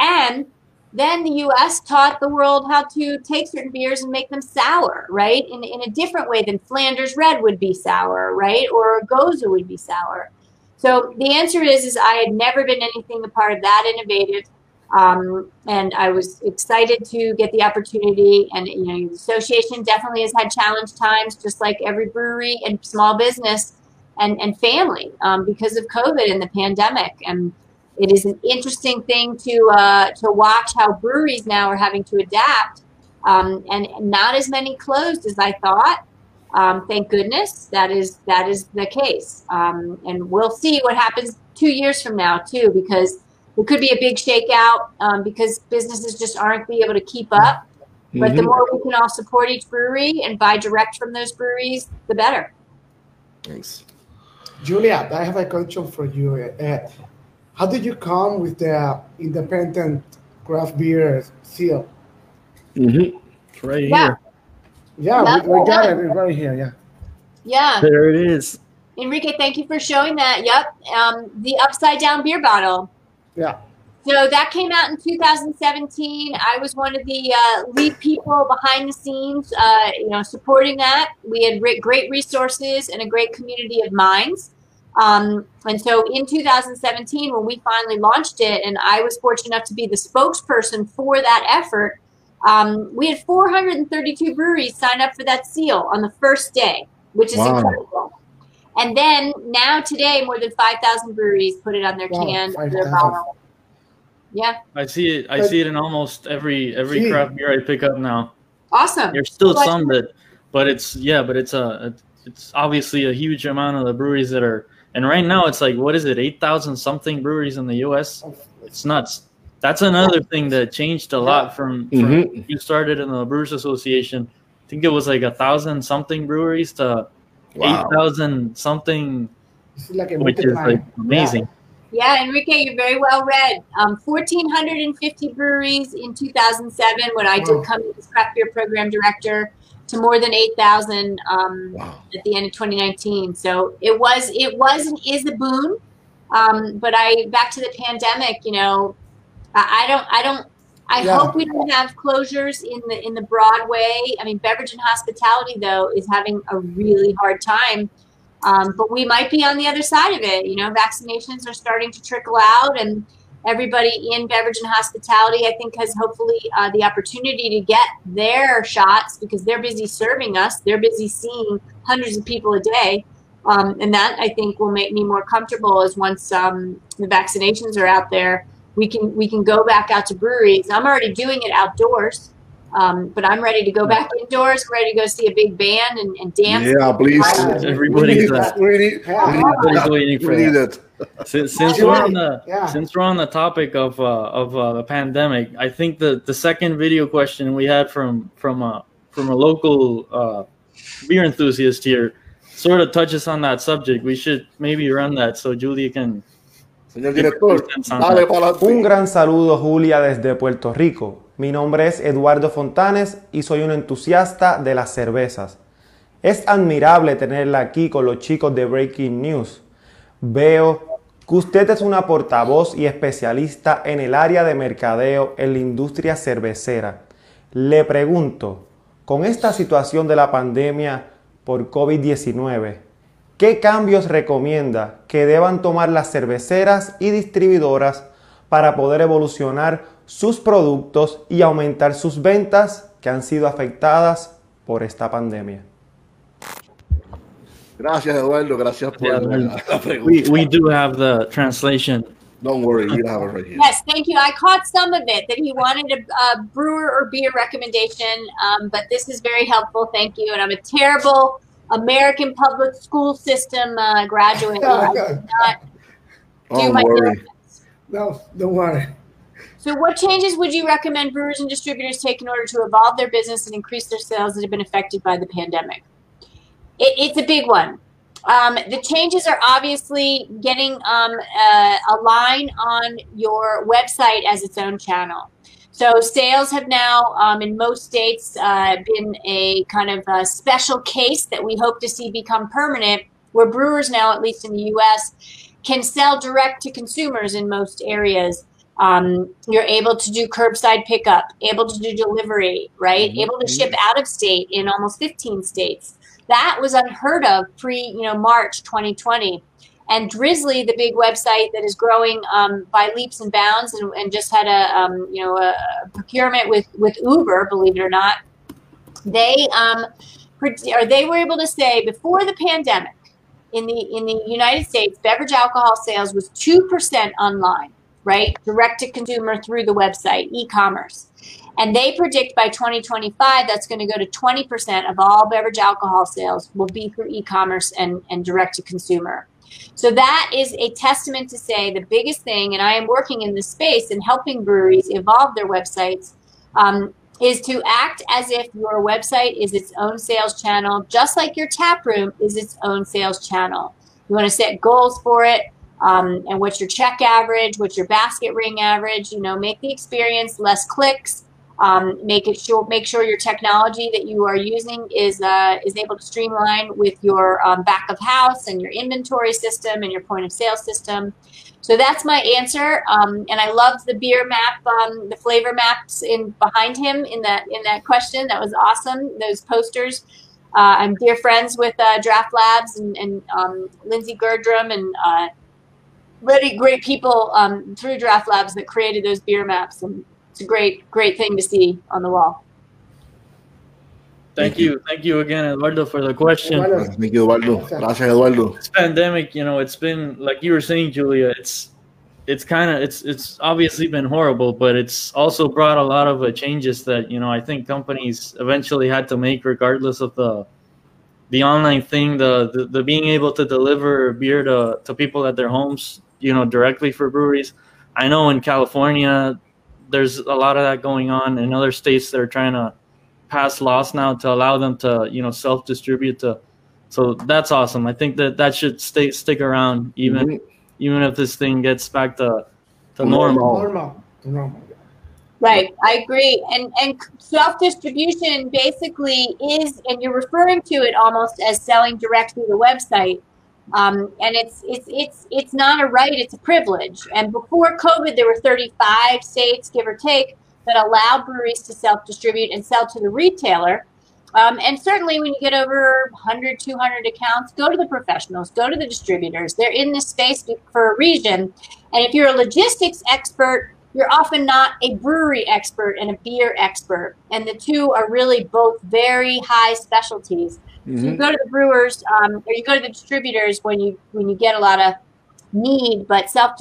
And then the US taught the world how to take certain beers and make them sour, right? In, in a different way than Flanders Red would be sour, right? Or Gose would be sour. So the answer is, is I had never been anything a part of that innovative. Um, and I was excited to get the opportunity. And you know, the association definitely has had challenge times, just like every brewery and small business and and family, um, because of COVID and the pandemic. And it is an interesting thing to uh, to watch how breweries now are having to adapt. Um, and not as many closed as I thought. Um, thank goodness that is that is the case. Um, and we'll see what happens two years from now too, because it could be a big shakeout um, because businesses just aren't be able to keep up. But the Mhm. more we can all support each brewery and buy direct from those breweries, the better. Thanks. Julia, I have a question for you. Uh, how did you come with the independent craft beer seal? Mhm. It's right Yeah. here. Yeah, Love we, we got that. it right here. Yeah. Yeah, There it is. Enrique, thank you for showing that. Yep, um, the upside down beer bottle. Yeah. So that came out in 2017. I was one of the uh, lead people behind the scenes, uh, you know, supporting that. We had re- great resources and a great community of minds. Um, and so in 2017, when we finally launched it, and I was fortunate enough to be the spokesperson for that effort, um, we had 432 breweries sign up for that seal on the first day, which is Wow. incredible. And then now today, more than 5,000 breweries put it on their Wow, can, their bottle. Yeah, I see it. I But- see it in almost every every Gee. craft beer I pick up now. awesome. There's still Well, some that, but it's yeah, but it's a it's obviously a huge amount of the breweries that are And right now, it's like what is it, eight thousand something breweries in the U.S. It's nuts. That's another thing that changed a lot from, from Mhm. you started in the Brewers Association. I think it was like a thousand something breweries to Wow. eight thousand something, like which is like amazing. Yeah, Enrique, you're very well read. Um, 1,450 breweries in 2007 when I Wow. did come as craft beer program director to more than 8,000 um, Wow. at the end of 2019. So it was, it was and is a boon. Um, but I back to the pandemic. You know, I, I don't, I don't. I Yeah. hope we don't have closures in the in the Broadway. I mean, beverage and hospitality though is having a really hard time. Um, but we might be on the other side of it. You know, vaccinations are starting to trickle out, and everybody in beverage and hospitality, I think, has hopefully uh, the opportunity to get their shots because they're busy serving us. They're busy seeing hundreds of people a day. Um, and that I think will make me more comfortable as once um, the vaccinations are out there, we can we can go back out to breweries. I'm already doing it outdoors, um, but I'm ready to go back indoors. Ready to go see a big band and, and dance. Yeah, please. Everybody Everybody's we need, uh, we need, Yeah. we need waiting for that. it. Since, since You're we're on the Yeah. since we're on the topic of uh, of uh, the pandemic, I think the the second video question we had from from a from a local uh, beer enthusiast here sort of touches on that subject. We should maybe run that so Julia can. Señor director, dale para Un gran saludo Julia desde Puerto Rico. Mi nombre es Eduardo Fontanes y soy un entusiasta de las cervezas. Es admirable tenerla aquí con los chicos de Breaking News. Veo que usted es una portavoz y especialista en el área de mercadeo en la industria cervecera. Le pregunto, con esta situación de la pandemia por COVID-19, ¿Qué cambios recomienda que deban tomar las cerveceras y distribuidoras para poder evolucionar sus productos y aumentar sus ventas que han sido afectadas por esta pandemia? Gracias, Eduardo. Gracias por Yeah, la, la We, pregunta. we do have the translation. Don't worry, we have it right here. Yes, thank you. I caught some of it that he wanted a, a brewer or beer recommendation, um, but this is very helpful. Thank you. And I'm a terrible American public school system uh, graduate. I did not do Don't my worry. No, don't worry. So, what changes would you recommend brewers and distributors take in order to evolve their business and increase their sales that have been affected by the pandemic? It, it's a big one. Um, the changes are obviously getting um, uh, a line on your website as its own channel. So sales have now, um, in most states, uh, been a kind of a special case that we hope to see become permanent, where brewers now, at least in the U.S., can sell direct to consumers in most areas. Um, you're able to do curbside pickup, able to do delivery, right? Mhm. Able to ship out of state in almost 15 states. That was unheard of pre, you know, March 2020. And Drizly, the big website that is growing um, by leaps and bounds, and, and just had a um, you know a procurement with with Uber, believe it or not, they um, or they were able to say before the pandemic in the in the United States, beverage alcohol sales was two percent online, right, direct to consumer through the website, e-commerce. And they predict by 2025 that's going to go to 20% of all beverage alcohol sales will be through e-commerce and, and direct to consumer. So that is a testament to say the biggest thing, and I am working in this space and helping breweries evolve their websites, um, is to act as if your website is its own sales channel, just like your tap room is its own sales channel. You want to set goals for it, um, and what's your check average, what's your basket ring average. You know, make the experience less clicks. Um, make it sure make sure your technology that you are using is uh, is able to streamline with your um, back of house and your inventory system and your point of sale system. So that's my answer. Um, and I loved the beer map, um, the flavor maps in behind him in that in that question. That was awesome. Those posters. Uh, I'm dear friends with uh, Draft Labs and, and um, Lindsay Gerdrum and uh, really great people um, through Draft Labs that created those beer maps. And it's a great, great thing to see on the wall. Thank you, thank you again, Eduardo, for the question. Eduardo, Thank you, Eduardo. Gracias, Eduardo. this pandemic, you know, it's been like you were saying, Julia. It's it's kind of it's it's obviously been horrible, but it's also brought a lot of uh, changes that you know I think companies eventually had to make, regardless of the the online thing, the, the the being able to deliver beer to to people at their homes, you know, directly for breweries. I know in California, there's a lot of that going on. In other states, that are trying to pass laws now to allow them to, you know, self distribute to. So that's awesome. I think that that should stay stick around even Mhm. even if this thing gets back to to Normal. normal. Normal. Normal. Right, I agree. And and self distribution basically is, and you're referring to it almost as selling direct through the website. Um, and it's it's it's it's not a right; it's a privilege. And before COVID, there were 35 states, give or take, that allowed breweries to self distribute and sell to the retailer. Um, and certainly, when you get over 100, 200 accounts, go to the professionals, go to the distributors. They're in this space for a reason. And if you're a logistics expert, you're often not a brewery expert and a beer expert. And the two are really both very high specialties. So you go to the brewers um, or you go to the distributors when you when you get a lot of need, but self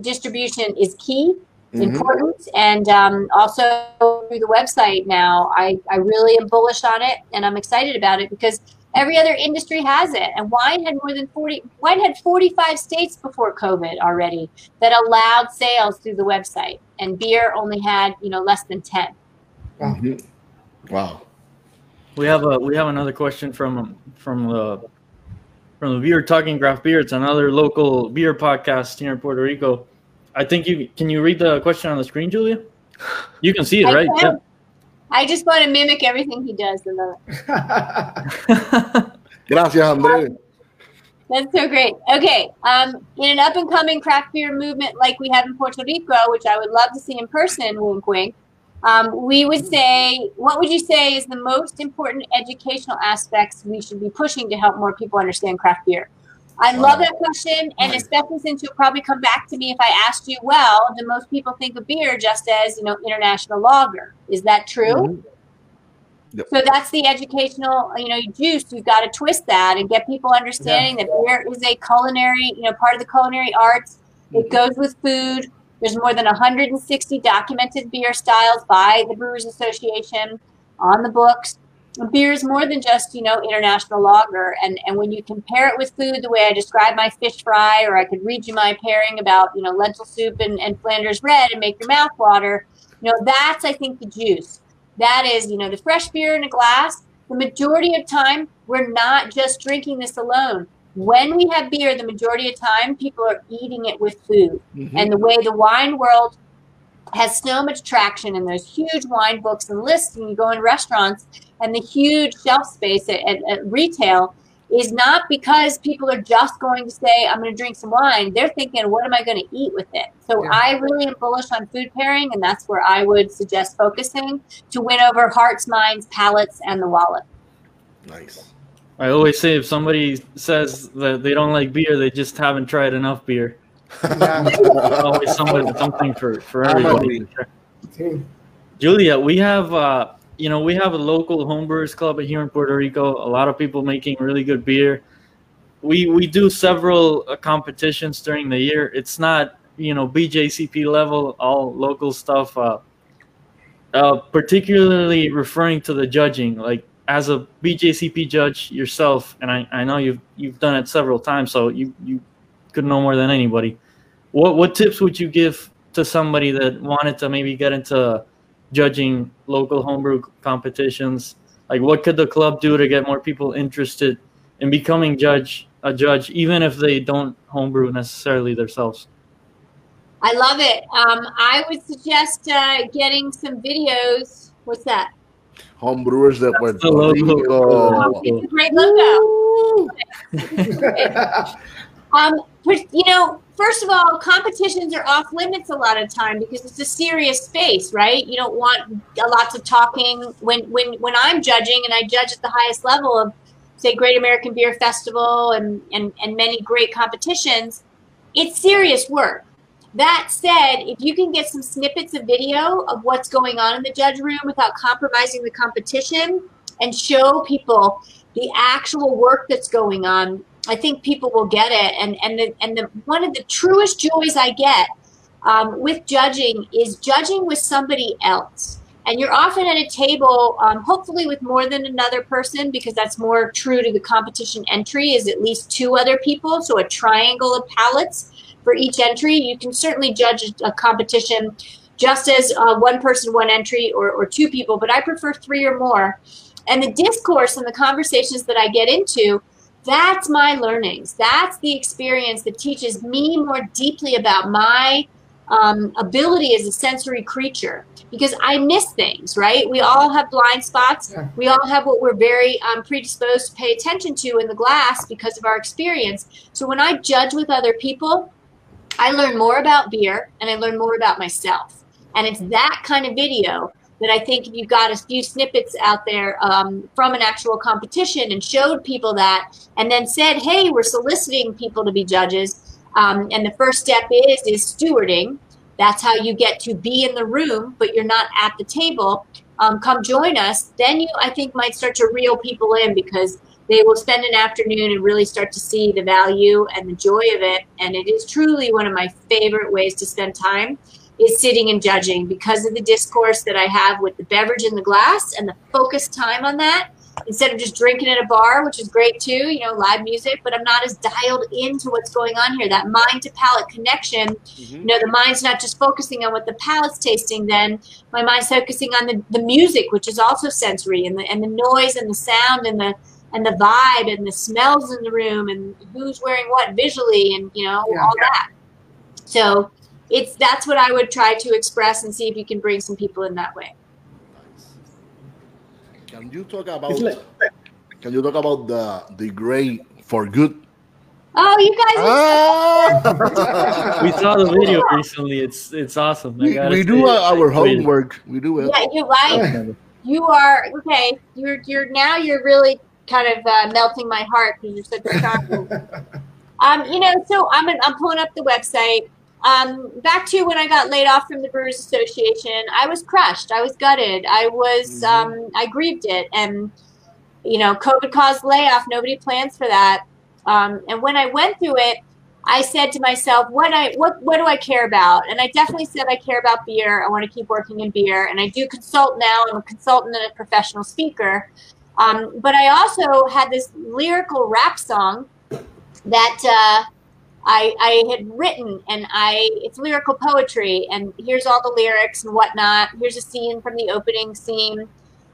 distribution is key, Mhm. important, and um, also through the website now. I, I really am bullish on it, and I'm excited about it because every other industry has it, and wine had more than 40. Wine had 45 states before COVID already that allowed sales through the website, and beer only had you know less than 10. Mhm. Wow. We have a we have another question from from the from the beer talking craft beer. It's another local beer podcast here in Puerto Rico. I think you can you read the question on the screen, Julia? You can see it, I right? can. I just want to mimic everything he does. I love it. Gracias, Andrés. That's so great. Okay, um, in an up and coming craft beer movement like we have in Puerto Rico, which I would love to see in person, wink wink, um, we would say, what would you say is the most important educational aspects we should be pushing to help more people understand craft beer? I love that question, and especially since you'll probably come back to me if I asked you, well, do most people think of beer just as, you know, international lager? Is that true? Mhm. Yep. So that's the educational, you know, juice. You've got to twist that and get people understanding that beer is a culinary, you know, part of the culinary arts. It goes with food. There's more than 160 documented beer styles by the Brewers Association on the books. Beer is more than just, you know, international lager. And and when you compare it with food, the way I describe my fish fry, or I could read you my pairing about, you know, lentil soup and, and Flanders red and make your mouth water, you know, that's I think the juice. That is, you know, the fresh beer in a glass. The majority of time, we're not just drinking this alone. When we have beer, the majority of time, people are eating it with food. Mhm. And the way the wine world has so much traction and there's huge wine books and lists, and you go in restaurants and the huge shelf space at, at, at retail is not because people are just going to say, I'm going to drink some wine. They're thinking, what am I going to eat with it? So Yeah. I really am bullish on food pairing, and that's where I would suggest focusing to win over hearts, minds, palates, and the wallet. Nice. I always say if somebody says that they don't like beer, they just haven't tried enough beer. Yeah, always somebody something for for everybody. sí. Julia, we have uh, you know we have a local homebrewers club here in Puerto Rico. A lot of people making really good beer. We we do several uh, competitions during the year. It's not you know BJCP level, all local stuff. Uh, uh, particularly referring to the judging, like as a BJCP judge yourself, and I, I know you've you've done it several times, so you you could know more than anybody. What what tips would you give to somebody that wanted to maybe get into judging local homebrew competitions? Like, what could the club do to get more people interested in becoming judge a judge, even if they don't homebrew necessarily themselves? I love it. Um, I would suggest uh, getting some videos. What's that? Homebrewers de Puerto the logo. Rico. It's a great logo. Um, you know, first of all, competitions are off limits a lot of time because it's a serious space, right? You don't want a lots of talking. When when when I'm judging and I judge at the highest level of, say, Great American Beer Festival and and and many great competitions, it's serious work. That said, if you can get some snippets of video of what's going on in the judge room without compromising the competition and show people the actual work that's going on, I think people will get it. And and the and the one of the truest joys I get um, with judging is judging with somebody else. and you're often at a table, um, hopefully with more than another person, because that's more true to the competition entry. Is at least two other people, so a triangle of palates for each entry. You can certainly judge a competition just as uh, one person, one entry, or, or two people, but I prefer three or more. And the discourse and the conversations that I get into, that's my learnings. That's the experience that teaches me more deeply about my um, ability as a sensory creature because I miss things, right? We all have blind spots. We all have what we're very um, predisposed to pay attention to in the glass because of our experience. So when I judge with other people, I learn more about beer and I learn more about myself. And it's that kind of video that I think if you got a few snippets out there um, from an actual competition and showed people that, and then said, "Hey, we're soliciting people to be judges," um, and the first step is is stewarding. That's how you get to be in the room, but you're not at the table. Um, come join us. Then you, I think, might start to reel people in because they will spend an afternoon and really start to see the value and the joy of it. And it is truly one of my favorite ways to spend time is sitting and judging because of the discourse that I have with the beverage in the glass and the focused time on that instead of just drinking at a bar, which is great too, you know, live music, but I'm not as dialed into what's going on here. That mind to palate connection, Mm-hmm. you know, the mind's not just focusing on what the palate's tasting, then my mind's focusing on the, the music, which is also sensory, and the and the noise and the sound and the and the vibe and the smells in the room and who's wearing what visually and you know Yeah. all that. So it's that's what I would try to express and see if you can bring some people in that way. Can you talk about like, can you talk about the the gray for good? Oh, you guys! Ah! We saw the video recently. It's it's awesome. We, we do it. uh, our homework. We do it. yeah, you're right. You are okay. You're you're now you're really kind of uh, melting my heart because you're such a champion. um, you know, so I'm I'm pulling up the website. Um, back to when I got laid off from the Brewers Association, I was crushed. I was gutted. I was Mhm. um, I grieved it, and you know, COVID caused layoff. Nobody plans for that. Um, and when I went through it, I said to myself, what I what what do I care about? And I definitely said I care about beer. I want to keep working in beer, and I do consult now. I'm a consultant and a professional speaker. Um, but I also had this lyrical rap song that uh, I, I had written, and I it's lyrical poetry. And here's all the lyrics and whatnot. Here's a scene from the opening scene.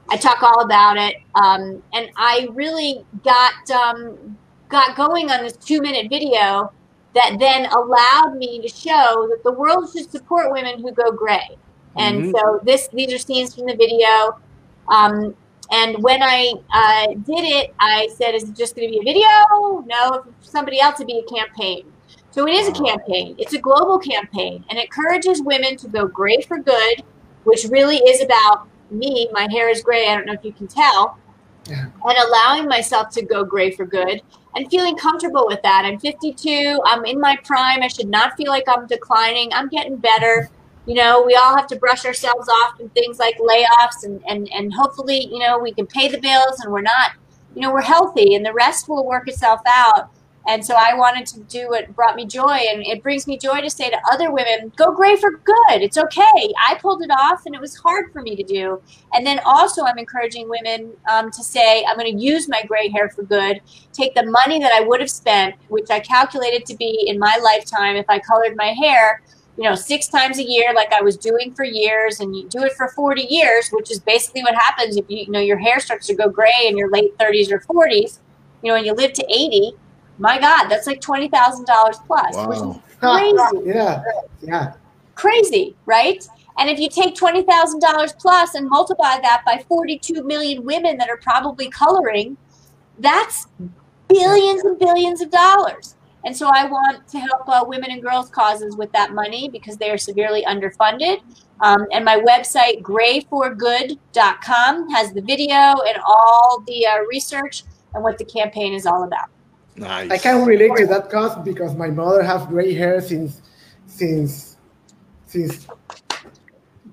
I talk all about it, um, and I really got um, got going on this two minute video that then allowed me to show that the world should support women who go gray. And Mhm. so this these are scenes from the video. Um, and when I uh, did it, I said, "Is it just going to be a video? No, if somebody else would be a campaign." So it is a campaign. It's a global campaign, and it encourages women to go gray for good, which really is about me. My hair is gray. I don't know if you can tell, Yeah. and allowing myself to go gray for good and feeling comfortable with that. I'm 52. I'm in my prime. I should not feel like I'm declining. I'm getting better. You know, we all have to brush ourselves off from things like layoffs, and and and hopefully, you know, we can pay the bills, and we're not, you know, we're healthy, and the rest will work itself out. And so I wanted to do what brought me joy, and it brings me joy to say to other women, "Go gray for good. It's okay. I pulled it off, and it was hard for me to do." And then also, I'm encouraging women um, to say, "I'm going to use my gray hair for good. Take the money that I would have spent, which I calculated to be in my lifetime if I colored my hair." You know, six times a year, like I was doing for years, and you do it for 40 years, which is basically what happens if you, you know your hair starts to go gray in your late 30s or 40s. You know, and you live to 80. My God, that's like twenty thousand dollars plus, which is crazy yeah, yeah. crazy, right? And if you take twenty thousand dollars plus and multiply that by forty-two million women that are probably coloring, that's billions and billions of dollars. And so I want to help uh, women and girls causes with that money because they are severely underfunded. Um, and my website, grayforgood.com, has the video and all the uh, research and what the campaign is all about. Nice. I can relate to that cause because my mother has gray hair since since since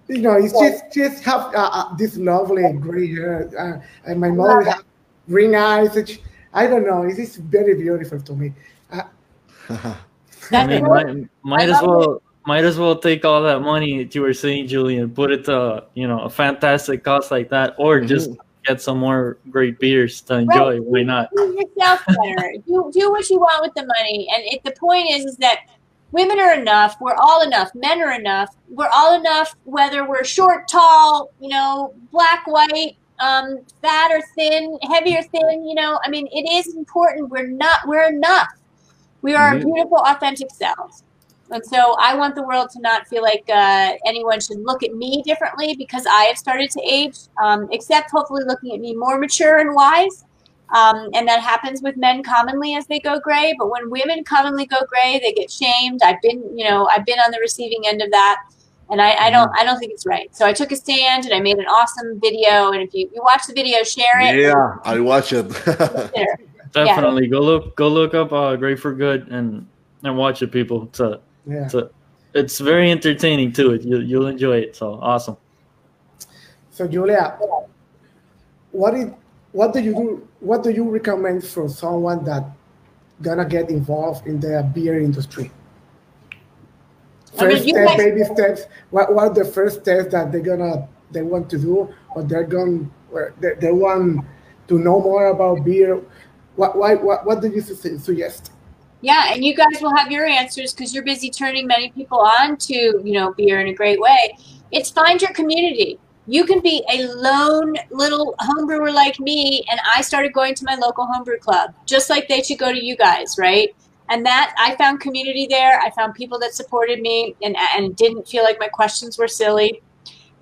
you know it's just just have uh, uh, this lovely gray hair uh, and my mother Love has green eyes which I don't know it is very beautiful to me uh, I mean, might, might as love well might as well take all that money that you were saying, Julian, put it to you know a fantastic cause like that, or just get some more great beers to enjoy. Why not? Do yourself better. do do what you want with the money, and it, the point is, is that women are enough. We're all enough. Men are enough. We're all enough. Whether we're short, tall, you know, black, white, um, fat or thin, heavy or thin. You know, I mean, it is important. We're not. We're enough. We are our beautiful, authentic selves. And so I want the world to not feel like uh, anyone should look at me differently because I have started to age, um, except hopefully looking at me more mature and wise. Um, and that happens with men commonly as they go gray. But when women commonly go gray, they get shamed. I've been, you know, I've been on the receiving end of that, and I, I don't, I don't think it's right. So I took a stand and I made an awesome video. And if you, you watch the video, share it. Yeah, I watch it. Share. Definitely go look go look up uh, Gray for Good and and watch it, people. It's a, Yeah. it's a, it's very entertaining too. You you'll enjoy it. So awesome. So Julia, what is what do you do? What do you recommend for someone that gonna get involved in the beer industry? I mean, First step, guys- baby steps. What what are the first steps that they're gonna they want to do, or they're going or they, they want to know more about beer? What why what what do you suggest? Yeah, and you guys will have your answers because you're busy turning many people on to, you know, beer in a great way. It's find your community. You can be a lone little homebrewer like me, and I started going to my local homebrew club, just like they should go to you guys, right? And that I found community there. I found people that supported me and and didn't feel like my questions were silly.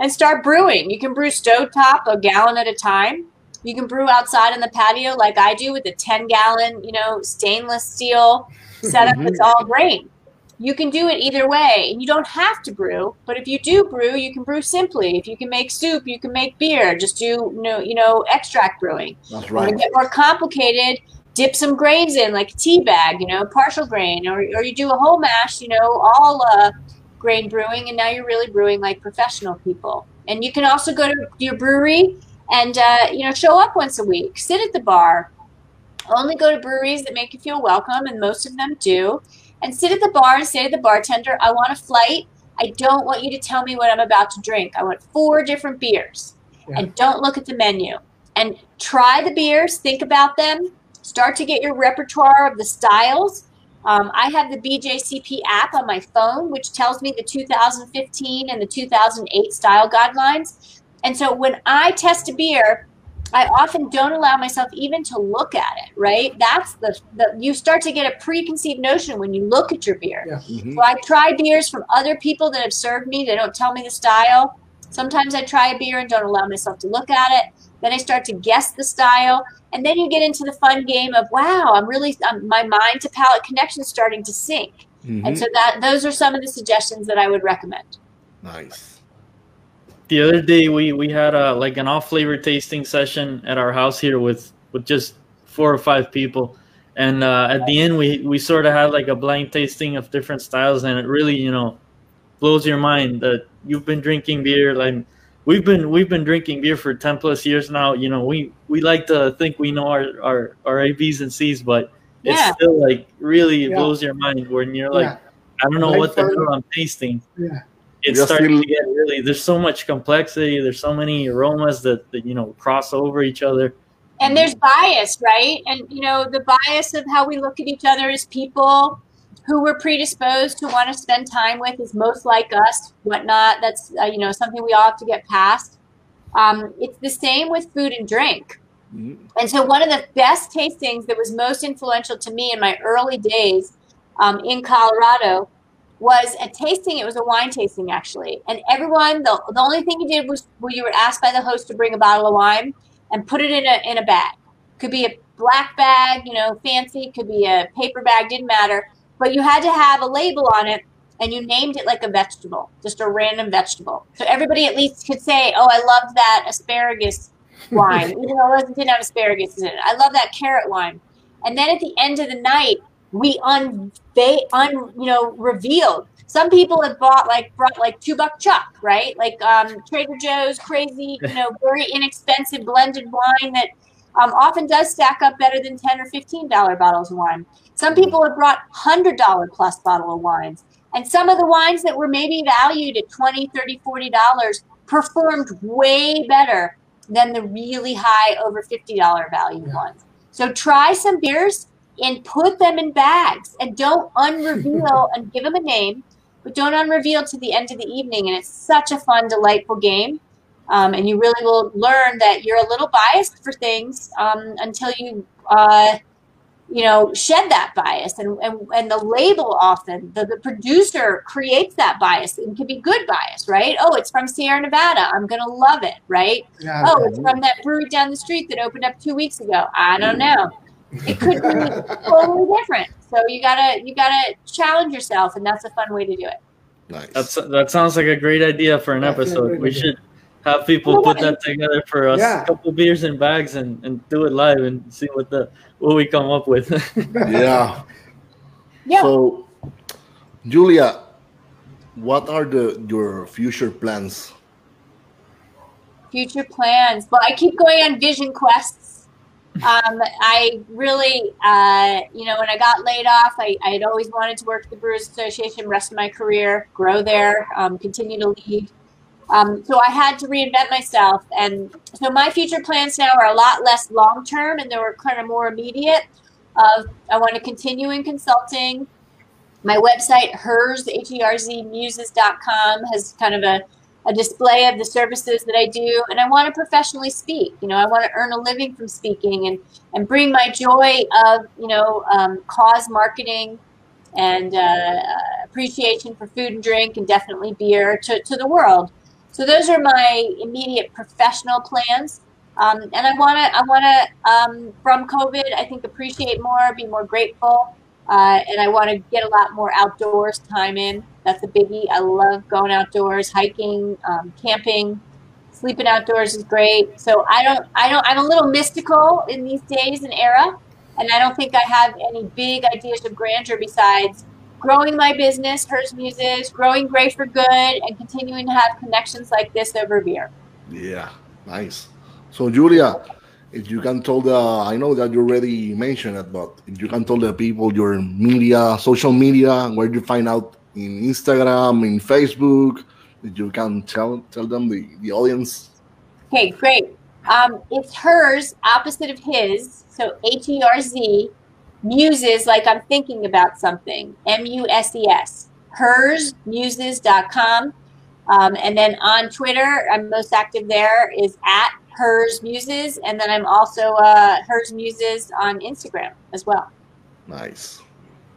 And start brewing. You can brew stovetop a gallon at a time. You can brew outside in the patio like I do with a 10 gallon, you know, stainless steel setup that's all grain. You can do it either way. And you don't have to brew, but if you do brew, you can brew simply. If you can make soup, you can make beer. Just do you know, you know, extract brewing. That's When right. it get more complicated, dip some grains in, like a tea bag, you know, partial grain, or, or you do a whole mash, you know, all uh, grain brewing, and now you're really brewing like professional people. And you can also go to your brewery and uh, you know show up once a week, sit at the bar. Only go to breweries that make you feel welcome, and most of them do. And sit at the bar and say to the bartender, "I want a flight. I don't want you to tell me what I'm about to drink. I want four different beers." Yeah. And don't look at the menu. And try the beers, think about them, start to get your repertoire of the styles. Um, I have the BJCP app on my phone, which tells me the 2015 and the 2008 style guidelines. And so when I test a beer, I often don't allow myself even to look at it, right? That's the, the you start to get a preconceived notion when you look at your beer. Yeah. Mhm. So I try beers from other people that have served me. They don't tell me the style. Sometimes I try a beer and don't allow myself to look at it. Then I start to guess the style, and then you get into the fun game of wow, I'm really um, my mind to palate connection is starting to sync. Mhm. And so that those are some of the suggestions that I would recommend. Nice. The other day we we had a like an off flavor tasting session at our house here with with just four or five people. And uh, at the end we we sort of had like a blind tasting of different styles and it really you know blows your mind that you've been drinking beer. Like we've been we've been drinking beer for 10 plus years now. You know we we like to think we know our our, our ab's and c's but it's still like really Yeah. blows your mind when you're like yeah, i don't know Like what the hell i'm tasting. Yeah, it's starting feel- to get really there's so much complexity there's so many aromas that, that you know cross over each other And there's bias, right? And you know, the bias of how we look at each other as people who we're predisposed to want to spend time with is most like us, whatnot. That's uh, you know something we all have to get past. Um, it's the same with food and drink. Mhm. And so, one of the best tastings that was most influential to me in my early days um, in Colorado was a tasting. It was a wine tasting, actually. And everyone, the, the only thing you did was well, you were asked by the host to bring a bottle of wine and put it in a, in a bag. Could be a black bag, you know, fancy, could be a paper bag, didn't matter. But you had to have a label on it and you named it like a vegetable, just a random vegetable. So everybody at least could say, oh, I loved that asparagus wine, even though it wasn't- didn't have asparagus in it. I love that carrot wine. And then at the end of the night, we un they un you know revealed. Some people have bought like brought like two buck chuck, right? Like um, Trader Joe's crazy, you know, very inexpensive blended wine that um, often does stack up better than ten or fifteen dollar bottles of wine. Some people have brought hundred dollar plus bottle of wines, And some of the wines that were maybe valued at 20, 30, 40 dollars performed way better than the really high over $50 value ones. So try some beers and put them in bags and don't unreveal and give them a name, but don't unreveal to the end of the evening. And it's such a fun, delightful game. Um, and you really will learn that you're a little biased for things um, until you uh, you know shed that bias. And and, and the label often the, the producer creates that bias and can be good bias right? Oh it's from sierra nevada. I'm gonna love it right? Yeah, oh it's from that brewery down the street that opened up two weeks ago. I don't know it could be totally different so you gotta you gotta challenge yourself and that's a fun way to do it Nice. That's that sounds like a great idea for an That's episode. We idea. should have people put that together for us. Yeah. A couple beers and bags and, and do it live and see what the what we come up with. yeah. Yeah. So, Julia, what are the your future plans? future plans. Well, I keep going on vision quests. Um, I really, uh, you know, when I got laid off, I, I had always wanted to work at the Brewers Association rest of my career, grow there, um, continue to lead. Um, so I had to reinvent myself. And so my future plans now are a lot less long term and they were kind of more immediate. Of I want to continue in consulting. My website, hers, H-E-R-Z, muses.com, has kind of a a display of the services that I do, and I want to professionally speak. You know, I want to earn a living from speaking and and bring my joy of you know um, cause marketing and uh, appreciation for food and drink and definitely beer to, to the world. So those are my immediate professional plans. Um, and I want to, I want to, um, from COVID, I think appreciate more, be more grateful, uh, and I want to get a lot more outdoors time in. That's a biggie. I love going outdoors, hiking, um, camping, sleeping outdoors is great. So I don't, I don't, I'm a little mystical in these days and era, and I don't think I have any big ideas of grandeur besides growing my business, Herz Muses, growing Gray for Good, and continuing to have connections like this over beer. Yeah, nice. So, Julia, if you can tell the, I know that you already mentioned it, but if you can tell the people your media, social media, where you find out in Instagram, in Facebook, that you can tell tell them the, the audience. Okay, great. Um, it's hers, opposite of his. So H E R Z, muses, like I'm thinking about something. M U S E S. Herzmuses.com. Um, and then on Twitter, I'm most active there is at Herz Muses. And then I'm also uh, Herz Muses on Instagram as well. Nice.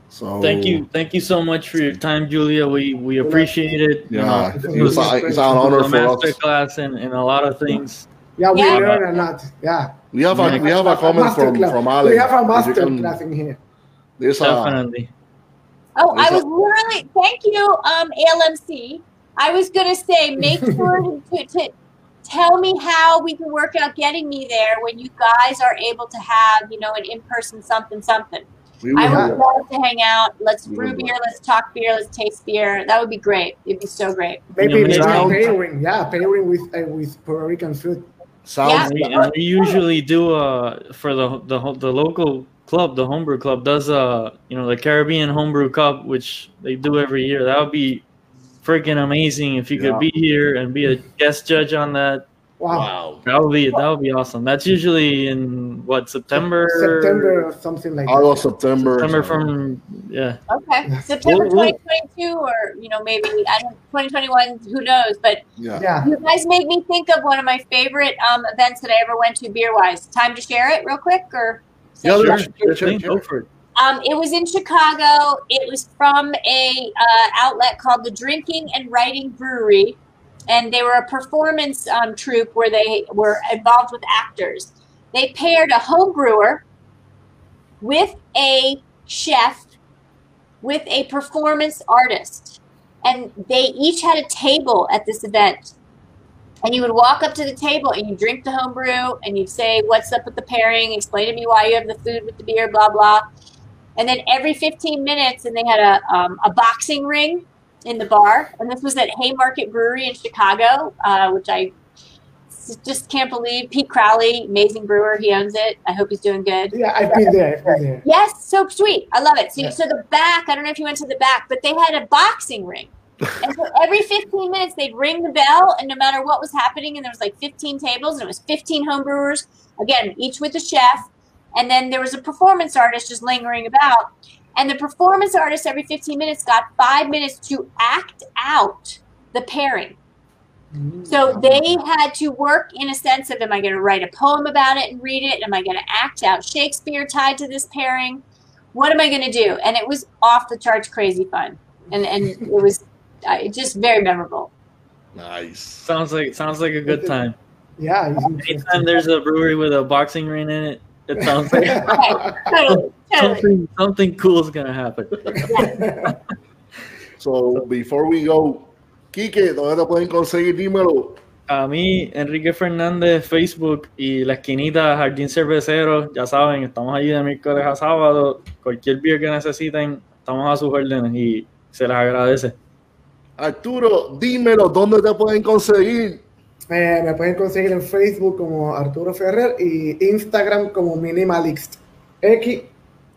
So thank you, thank you so much for your time, Julia. We we appreciate it. You Yeah, know, it was, a- it's an honor a for master us. class and, and a lot of things. Yeah, we Yeah. learn a lot. Yeah. We have a we have a comment from Masterclass. from Alex. We have a If master can- class in here. There's a Definitely. Oh, I There's was literally, thank you, um, ALMC. I was going to say, make sure to, to tell me how we can work out getting me there when you guys are able to have, you know, an in person something, something. We will I have- would love to hang out. Let's We brew will. beer. Let's talk beer. Let's taste beer. That would be great. It'd be so great. Maybe Yeah, maybe maybe- pairing. Yeah, pairing with uh, with Puerto Rican food. sounds We, and we usually do uh for the the the local club, the homebrew club does uh you know the Caribbean homebrew cup, which they do every year. That would be freaking amazing if you Yeah. could be here and be a guest judge on that. Wow. wow. That would be that would be awesome. That's usually in what September September or something like August, September. September from yeah. Okay. September We'll- we'll- 2022 or, you know, maybe, I don't 2021, who knows? But yeah. Yeah. You guys made me think of one of my favorite um, events that I ever went to beer wise. Time to share it real quick, or Yeah, Sure, sure, sure, sure, sure. Go for it. um, it was in Chicago. It was from a uh, outlet called the Drinking and Writing Brewery, and they were a performance um, troupe where they were involved with actors. They paired a home brewer with a chef with a performance artist, and they each had a table at this event. And you would walk up to the table and you drink the home brew and you'd say, What's up with the pairing? Explain to me why you have the food with the beer, blah, blah. And then every 15 minutes, and they had a, um, a boxing ring in the bar. And this was at Haymarket Brewery in Chicago, uh, which I just can't believe Pete Crowley, amazing brewer. He owns it. I hope he's doing good. Yeah, I've been there. I've been there. Yes, so sweet. I love it. So, Yeah. so the back, I don't know if you went to the back, but they had a boxing ring. And so every 15 minutes they'd ring the bell, and no matter what was happening, and there was like 15 tables, and it was 15 home brewers, again, each with a chef. And then there was a performance artist just lingering about. And the performance artist every 15 minutes got five minutes to act out the pairing. So they had to work in a sense of am I going to write a poem about it and read it? Am I going to act out Shakespeare tied to this pairing? What am I going to do? And it was off the charts crazy fun. And and it was uh, just very memorable. Nice. Sounds like sounds like a good time. Yeah. Anytime there's a brewery with a boxing ring in it, it sounds like Right. Totally. Something something cool is gonna happen. So, before we go, Kike, ¿dónde te pueden conseguir? Dímelo. A mí, Enrique Fernández, Facebook y la esquinita Jardín Cervecero, ya saben, estamos allí de miércoles a sábado. Cualquier beer que necesiten, estamos a sus órdenes y se les agradece. Arturo, dímelo, ¿dónde te pueden conseguir? Eh, me pueden conseguir en Facebook como Arturo Ferrer y Instagram como Minimalist. X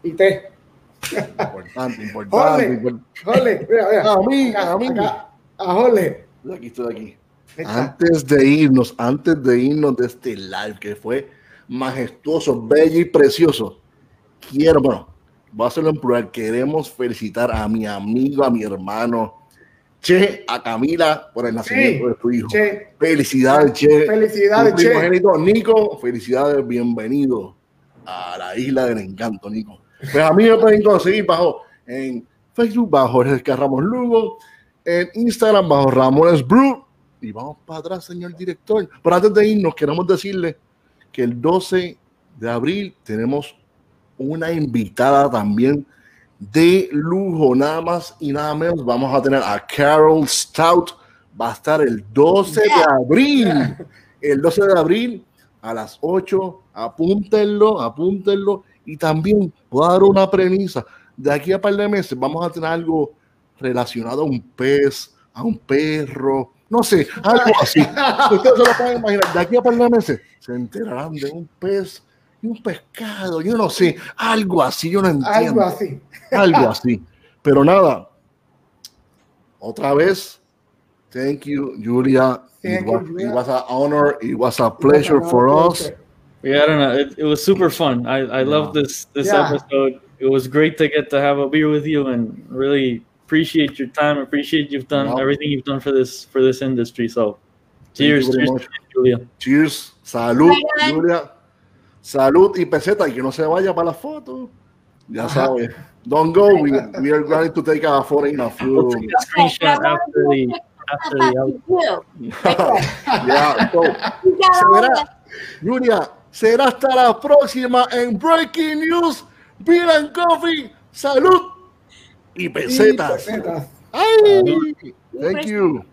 y T. Importante, importante. Ole. importante. Jole, mira, mira. A mí, Acá, a mí. acá. A Jole. Aquí estoy aquí. Antes de irnos, antes de irnos de este live que fue majestuoso, bello y precioso, quiero, bueno, voy a hacerlo en plural, queremos felicitar a mi amigo, a mi hermano, Che, a Camila por el nacimiento de tu hijo. Che, Felicidades, Che. felicidades, Che. Nico, felicidades, bienvenido a la isla del encanto, Nico. Pues a mí me pueden conseguir bajo en Facebook, bajo Jorge Ramos Lugo, en Instagram, bajo Ramones Brew. Y vamos para atrás, señor director. Pero antes de irnos, queremos decirle que el 12 de abril tenemos una invitada también de lujo, nada más y nada menos. Vamos a tener a Carol Stout. Va a estar el 12 de abril. El 12 de abril a las 8. Apúntenlo, apúntenlo. Y también puedo dar una premisa. De aquí a par de meses vamos a tener algo relacionado a un pez, a un perro, no sé, algo así. Ustedes se lo pueden imaginar. De aquí a par de meses se enterarán de un pez y un pescado. Yo no sé, algo así. Yo no entiendo Algo así. algo así. Pero nada, otra vez, thank you, Julia. Thank it, you, was, Julia. it was an honor, it was a pleasure for us. Yeah, I don't know. It, it was super fun. I, I love this this Yeah. episode. It was great to get to have a beer with you and really appreciate your time. Appreciate you've done Yeah. everything you've done for this for this industry. So, cheers, very cheers, much. Julia. Cheers, salud, Bye, bye. Julia. Salud y peseta, y que no se vaya para la foto. Ya Ajá. sabes. Don't go. We, we are going to take a photo in a We'll take a screenshot after the after the. You yeah, so, You got all será, the- Julia, será hasta la próxima en Breaking News, Beer and Coffee, salud y Y pesetas. pesetas. Ay, thank you.